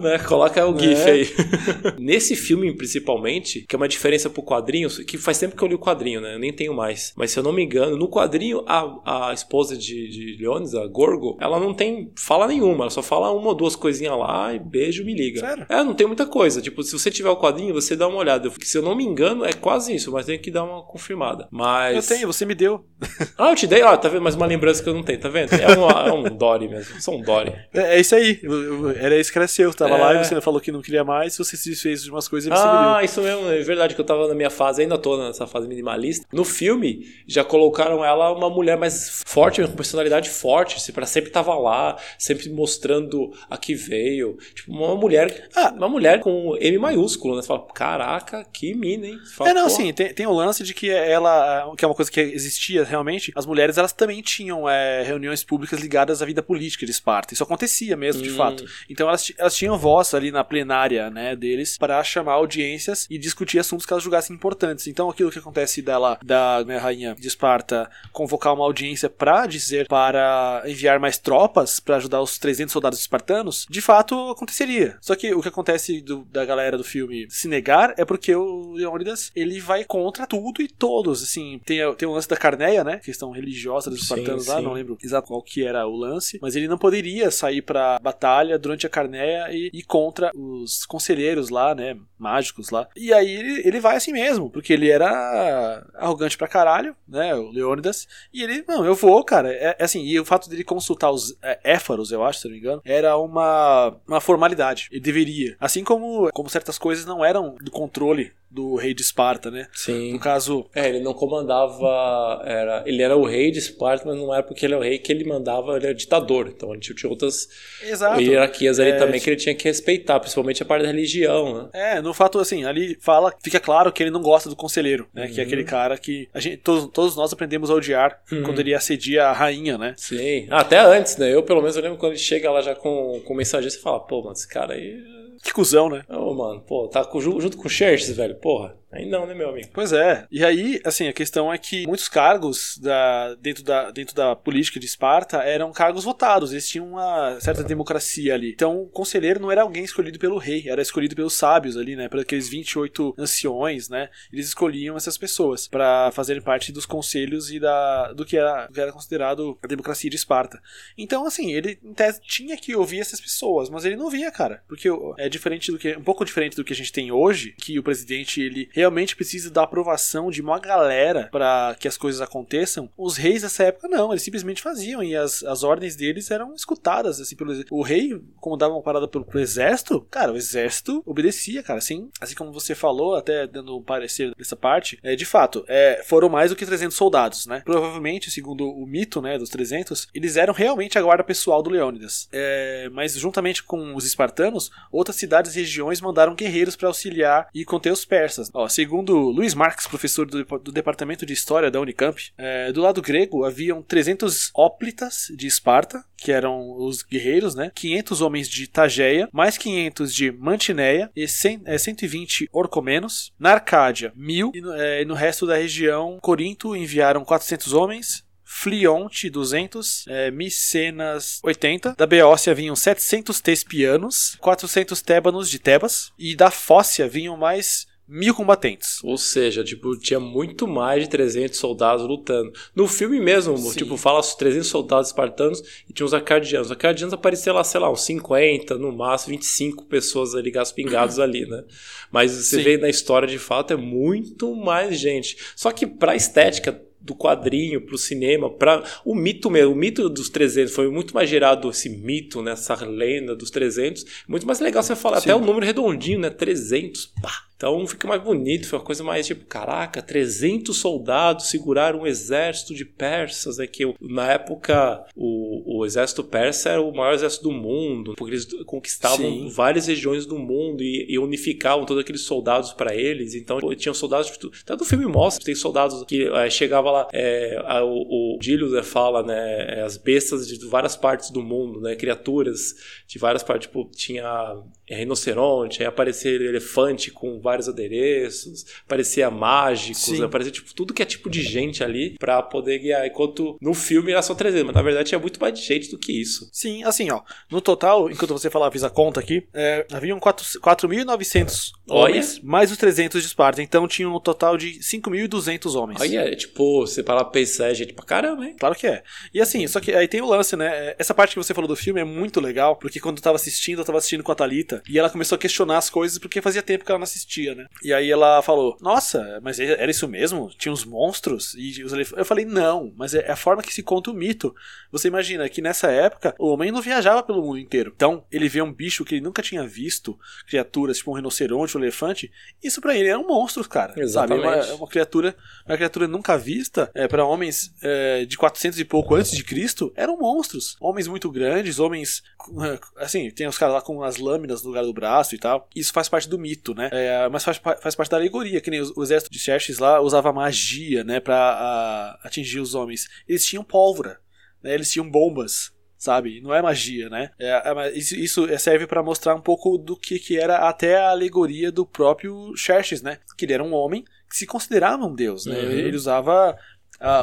Né? Coloca o gif é. aí. Nesse filme, principalmente, que é uma diferença pro quadrinho, que faz tempo que eu li o quadrinho, né? Eu nem tenho mais. Mas se eu não me engano, no quadrinho, a, a esposa de, de Leones, a Gorgo, ela não tem fala nenhuma. Ela só fala uma ou duas coisinhas lá e beijo, me liga. Sério? É, não tem muita coisa. Tipo, se você tiver o quadrinho, você dá uma olhada. Se eu não me engano, é quase isso, mas tem que dar uma confirmada. Mas. Eu tenho, você me deu. ah, eu te dei? Ah, tá vendo? Mas uma lembrança que eu não tenho, tá vendo? É um, é um Dory mesmo. Sou um Dory. É, é isso aí. Era isso que era seu. Tava é... lá e você falou que não queria mais, você se desfez de umas coisas e você Ah, isso mesmo. É verdade que eu tava na minha fase, ainda tô nessa fase minimalista. No filme, já colocaram ela uma mulher mais forte, com personalidade forte, assim, para sempre tava lá, sempre mostrando a que veio. Tipo, uma mulher, ah, uma mulher com M maiúsculo, né? Você fala, caraca, que mina, hein? Fala, é, não, sim, tem, tem o lance de que ela, que é uma coisa que existia realmente, as mulheres, elas também tinham é, reuniões públicas ligadas à vida política de Esparta. Isso acontecia mesmo, de hum. fato. Então elas, elas tinham voz ali na plenária, né, deles, para chamar audiências e discutir assuntos que elas julgassem importantes. Então aquilo que acontece dela, da né, rainha de Esparta, convocar uma audiência para dizer para enviar mais tropas para ajudar os 300 soldados espartanos, de fato aconteceria. Só que o que acontece do, da galera do filme se negar é porque o Leônidas ele vai contra tudo e todos. Assim, tem, tem o lance da Carneia, né? Questão religiosa dos espartanos sim, lá, sim. não lembro exato qual que era o lance, mas ele não poderia sair pra batalha durante a Carneia e ir contra os conselheiros lá, né? Mágicos lá. E aí ele, ele vai assim mesmo, porque ele era arrogante pra caralho, né? O Leônidas. E ele, não, eu vou, cara. É, é assim, e o fato dele consultar os é, éfaros, eu acho, se não me engano, era uma, uma formalidade. Ele deveria. Assim como, como certas coisas não eram do controle do rei de Esparta, né? Sim. No caso. É, ele não comandava. Era, ele era o rei de Esparta, mas não era porque ele é o rei que ele mandava, ele era ditador. Então ele tinha outras Exato. hierarquias ali é, também que ele tinha que respeitar, principalmente a parte da religião, né? É, no fato assim, ali fala, fica claro que ele não gosta do conselheiro, né? Uhum. Que é aquele cara que a gente, todos, todos nós aprendemos a odiar uhum. quando ele assedia a rainha, né? Sim. Até antes, né? Eu, pelo menos, eu lembro quando ele chega lá já com, com mensagem, você fala, pô, mano, esse cara aí que cuzão, né? Ô, oh, mano, pô, tá junto com o Xerxes, velho, porra. Aí não, né, meu amigo? Pois é. E aí, assim, a questão é que muitos cargos da, dentro, da, dentro da política de Esparta eram cargos votados, eles tinham uma certa democracia ali. Então, o conselheiro não era alguém escolhido pelo rei, era escolhido pelos sábios ali, né? Por aqueles 28 anciões, né? Eles escolhiam essas pessoas para fazerem parte dos conselhos e da, do, que era, do que era considerado a democracia de Esparta. Então, assim, ele em tese tinha que ouvir essas pessoas, mas ele não via, cara. Porque é diferente do que. um pouco diferente do que a gente tem hoje, que o presidente ele realmente precisa da aprovação de uma galera para que as coisas aconteçam, os reis dessa época não, eles simplesmente faziam e as, as ordens deles eram escutadas, assim, pelo O rei comandava uma parada pelo, pelo exército, cara, o exército obedecia, cara, assim, assim como você falou, até dando um parecer dessa parte, é, de fato, é, foram mais do que 300 soldados, né? Provavelmente, segundo o mito, né, dos 300, eles eram realmente a guarda pessoal do Leônidas. É, mas juntamente com os espartanos, outras cidades e regiões mandaram guerreiros para auxiliar e conter os persas. Ó, Segundo Luiz Marques, professor do, do Departamento de História da Unicamp, é, do lado grego haviam 300 óplitas de Esparta, que eram os guerreiros, né? 500 homens de Tageia, mais 500 de Mantineia e 100, é, 120 orcomenos. Na Arcádia, 1000 e no, é, no resto da região, Corinto enviaram 400 homens, Flionte 200, é, Micenas 80, da Beócia vinham 700 tespianos, 400 tébanos de Tebas. E da Fócia vinham mais mil combatentes. Ou seja, tipo, tinha muito mais de 300 soldados lutando. No filme mesmo, Sim. tipo, fala 300 soldados espartanos e tinha os acardianos. Os acardianos apareciam lá, sei lá, uns 50, no máximo 25 pessoas ali, gás pingados ali, né? Mas você Sim. vê na história, de fato, é muito mais gente. Só que pra estética do quadrinho para o cinema, para o mito mesmo, o mito dos 300 foi muito mais gerado esse mito, né, essa lenda dos 300, muito mais legal você falar Sim. até o número redondinho, né, 300, pá, então fica mais bonito, foi uma coisa mais tipo, caraca, 300 soldados seguraram um exército de persas, né, que na época o, o exército persa era o maior exército do mundo, porque eles conquistavam Sim. várias regiões do mundo e, e unificavam todos aqueles soldados para eles, então tinham soldados, até do filme mostra, tem soldados que é, chegava lá, é, a, o, o Dílios né, fala, né, as bestas de várias partes do mundo, né, criaturas de várias partes, tipo, tinha é, rinoceronte, aí aparecia elefante com vários adereços, aparecia mágicos, aparecia tipo, tudo que é tipo de gente ali para poder guiar. Enquanto no filme era só 300, mas na verdade tinha muito mais de gente do que isso. Sim, assim, ó. No total, enquanto você falava, fiz a conta aqui, é, haviam 4.900 homens, mais os 300 de Esparta. Então tinham um total de 5.200 homens. Aí é, tipo, você para pensar, é gente pra caramba, hein? Claro que é. E assim, só que aí tem o lance, né? Essa parte que você falou do filme é muito legal, porque quando eu tava assistindo, eu tava assistindo com a Thalita, e ela começou a questionar as coisas porque fazia tempo que ela não assistia, né? E aí ela falou: Nossa, mas era isso mesmo? Tinha os monstros? E os Eu falei: Não, mas é a forma que se conta o mito. Você imagina que nessa época o homem não viajava pelo mundo inteiro. Então ele vê um bicho que ele nunca tinha visto, criaturas tipo um rinoceronte, um elefante. Isso para ele eram monstros, cara. Exatamente. Sabe? É uma, uma, criatura, uma criatura nunca vista é, para homens é, de 400 e pouco antes de Cristo eram monstros. Homens muito grandes, homens. Assim, tem os caras lá com as lâminas no lugar do braço e tal. Isso faz parte do mito, né? É, mas faz, faz parte da alegoria, que nem o, o exército de Xerxes lá usava magia, né, pra a, atingir os homens. Eles tinham pólvora, né? Eles tinham bombas sabe? Não é magia, né? É, é, isso, serve para mostrar um pouco do que, que era até a alegoria do próprio Xerxes, né? Que ele era um homem que se considerava um deus, né? Uhum. Ele usava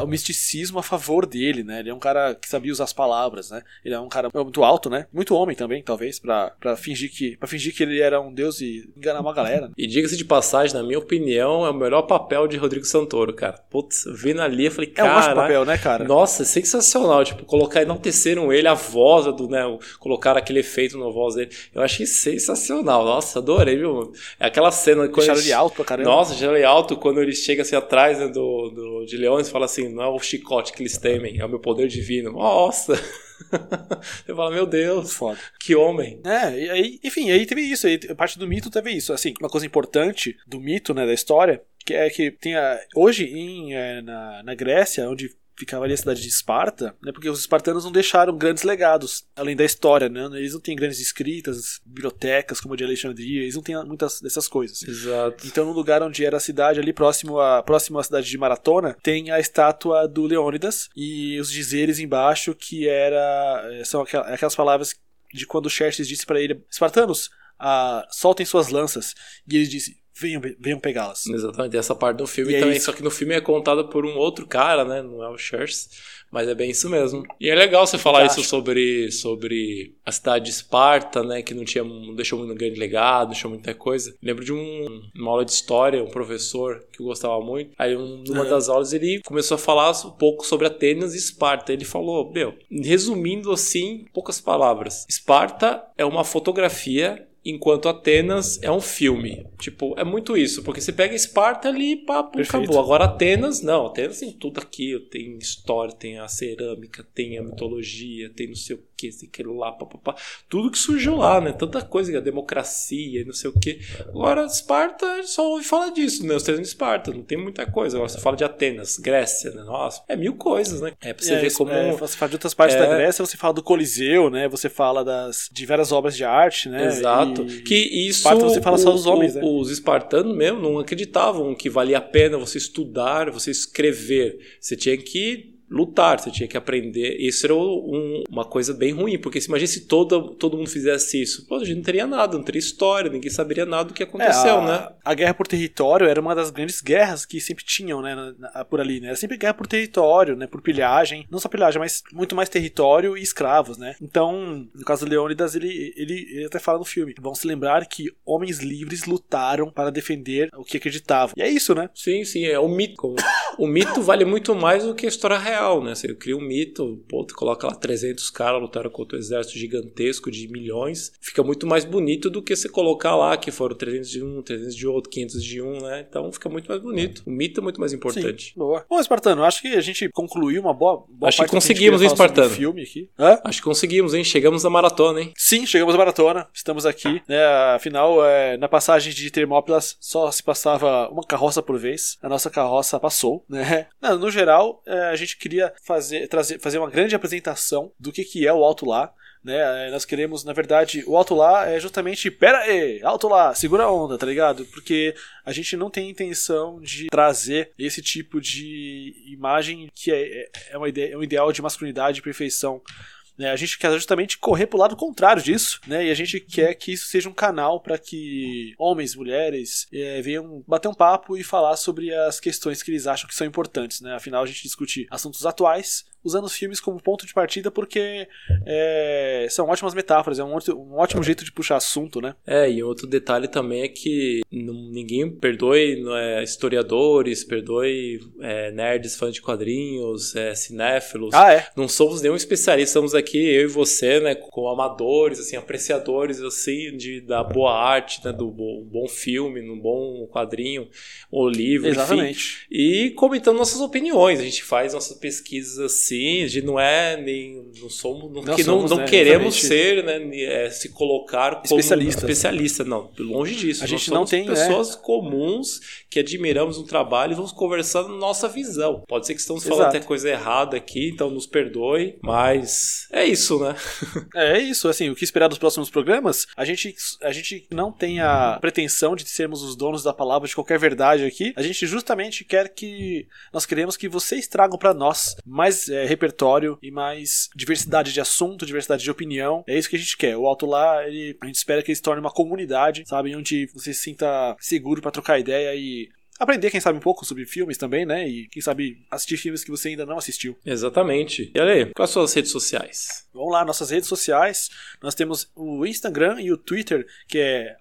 o misticismo a favor dele, né? Ele é um cara que sabia usar as palavras, né? Ele é um cara muito alto, né? Muito homem também, talvez, para fingir que para fingir que ele era um deus e enganar uma galera. Né? E diga-se de passagem, na minha opinião, é o melhor papel de Rodrigo Santoro, cara. Putz, vendo ali, eu falei, cara. É um ótimo papel, né, cara? Nossa, sensacional. Tipo, colocar, enalteceram ele, a voz do, né? Colocar aquele efeito na voz dele. Eu achei sensacional. Nossa, adorei, viu? É aquela cena. Deixaram ele alto pra caramba. Nossa, deixaram ele alto quando ele chega assim atrás né, do, do, de Leões e fala assim: não é o chicote que eles temem, é o meu poder divino. Nossa! Eu falo, meu Deus, Foda. que homem. É, e aí, enfim, aí teve isso, aí, parte do mito teve isso. Assim, uma coisa importante do mito, né, da história, que é que tem a, hoje em, é, na, na Grécia, onde ficava ali a cidade de Esparta, né, porque os espartanos não deixaram grandes legados, além da história, né, eles não têm grandes escritas, bibliotecas como a de Alexandria, eles não têm muitas dessas coisas. Exato. Então, no lugar onde era a cidade, ali próximo, a, próximo à cidade de Maratona, tem a estátua do Leônidas e os dizeres embaixo que era eh, são aquelas palavras de quando Xerxes disse para ele, espartanos, ah, soltem suas lanças, e ele disse, venham, venham pegá-las. Exatamente, essa parte do filme e é também, é só que no filme é contada por um outro cara, né? Não é o Xerxes, mas é bem isso mesmo. E é legal você falar isso sobre, sobre a cidade de Esparta, né? Que não tinha, não deixou muito grande legado, deixou muita coisa. lembro de um, uma aula de história, um professor que eu gostava muito. Aí, um, numa das aulas, ele começou a falar um pouco sobre Atenas e Esparta. Ele falou, meu, resumindo assim, poucas palavras. Esparta é uma fotografia enquanto Atenas é um filme. Tipo, é muito isso, porque você pega Esparta ali e papo, acabou. Agora Atenas, não, Atenas tem tudo aquilo, tem história, tem a cerâmica, tem a mitologia, tem não sei o que, sei que lá, papapá. Tudo que surgiu lá, né? Tanta coisa, a democracia e não sei o que. Agora, Esparta, só ouve falar disso, né? Os três de Esparta, não tem muita coisa. Agora você fala de Atenas, Grécia, né? Nossa, é mil coisas, né? É pra você É, ver como. é, você fala de outras partes É. da Grécia, você fala do Coliseu, né? Você fala das de várias obras de arte, né? Exato. E- Que isso. Esparta você fala só dos homens, o- né? Os espartanos mesmo não acreditavam que valia a pena você estudar, você escrever. Você tinha que lutar, você tinha que aprender. Isso era um- uma coisa bem ruim, porque se imagina se todo, todo mundo fizesse isso. Pô, a gente não teria nada, não teria história, ninguém saberia nada do que É, aconteceu, a, né? a guerra por território era uma das grandes guerras que sempre tinham, né, por ali, né? Era sempre guerra por território, né, por pilhagem, não só pilhagem, mas muito mais território e escravos, né? Então, no caso do Leônidas, ele, ele, ele até fala no filme, vão se lembrar que homens livres lutaram para defender o que acreditavam. E é isso, né? Sim, sim, é o mito. O mito vale muito mais do que a história real, né? Você cria um mito, pô, tu coloca lá 300 caras lutaram contra um exército gigantesco de milhões, fica muito mais bonito do que você colocar lá que foram 300 de um, 300 de outro, 500 de um, né? Então fica muito mais bonito. O mito é muito mais importante. Sim, boa. Bom, Espartano, acho que a gente concluiu uma boa, boa Acho que conseguimos, hein, Espartano? filme aqui. Hã? Acho que conseguimos, hein? Chegamos na maratona, hein? Sim, chegamos à maratona, estamos aqui. Né, afinal, é, na passagem de Termópilas só se passava uma carroça por vez. A nossa carroça passou, né? Não, no geral, é, a gente queria fazer, trazer, fazer uma grande apresentação do que, que é o Alto Lá. Né, É, nós queremos, na verdade, o alto lá é justamente. Pera aí, alto lá, segura a onda, tá ligado? Porque a gente não tem intenção de trazer esse tipo de imagem que é, é, uma ideia, é um ideal de masculinidade e perfeição né, a gente quer justamente correr pro lado contrário disso, né? E a gente quer que isso seja um canal para que homens, mulheres eh, venham bater um papo e falar sobre as questões que eles acham que são importantes, né? Afinal, a gente discute assuntos atuais usando os filmes como ponto de partida porque eh, são ótimas metáforas, é um, um ótimo jeito de puxar assunto, né? É, e outro detalhe também é que ninguém perdoe não é, historiadores, perdoe é, nerds fãs de quadrinhos, é, cinéfilos. Ah, é. Não somos nenhum especialista, estamos aqui, eu e você, né, como amadores, assim, apreciadores, assim, de, da boa arte, né, do bo- bom filme, no bom quadrinho, ou livro, enfim. Exatamente. E comentando nossas opiniões, a gente faz nossas pesquisas assim, a gente não é nem, não somos, não, Não que não, somos, não né, queremos ser, né, é, se colocar como Especialistas. especialista, não, longe disso. A gente não tem, pessoas comuns que admiramos um trabalho e vamos conversar na nossa visão. Pode ser que estamos falando Exato. até coisa errada aqui, então nos perdoe, mas é isso, né? É isso, assim, o que esperar dos próximos programas? A gente, a gente não tem a pretensão de sermos os donos da palavra de qualquer verdade aqui. A gente justamente quer que. Nós queremos que vocês tragam pra nós mais é, repertório e mais diversidade de assunto, diversidade de opinião. É isso que a gente quer. O Alto Lá, ele, a gente espera que ele se torne uma comunidade, sabe? Onde você se sinta seguro pra trocar ideia e. Aprender, quem sabe, um pouco sobre filmes também, né? E quem sabe assistir filmes que você ainda não assistiu. Exatamente. E aí, quais são as redes sociais? Vamos lá, nossas redes sociais. Nós temos o Instagram e o Twitter, que é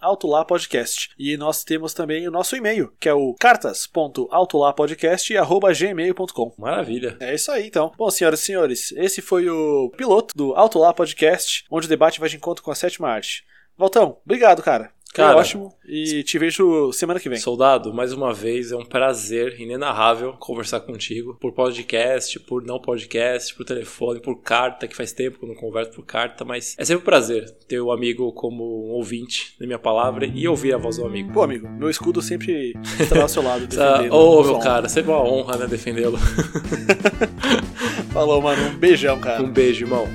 autolapodcast. E nós temos também o nosso e-mail, que é o cartas.autolapodcast arroba gmail.com. Maravilha. É isso aí, então. Bom, senhoras e senhores, esse foi o piloto do Alto Lá Podcast, onde o debate vai de encontro com a sétima arte. Valtão, obrigado, cara. Foi Cara, ótimo. E te vejo semana que vem. Soldado, mais uma vez é um prazer inenarrável conversar contigo por podcast, por não podcast, por telefone, por carta, que faz tempo que eu não converso por carta, mas é sempre um prazer ter o amigo como um ouvinte da minha palavra e ouvir a voz do amigo. Pô, amigo, meu escudo sempre estará ao seu lado. Defendendo Ô, sua meu cara, sempre uma honra, né, defendê-lo. Falou, mano. Um beijão, cara. Um beijo, irmão.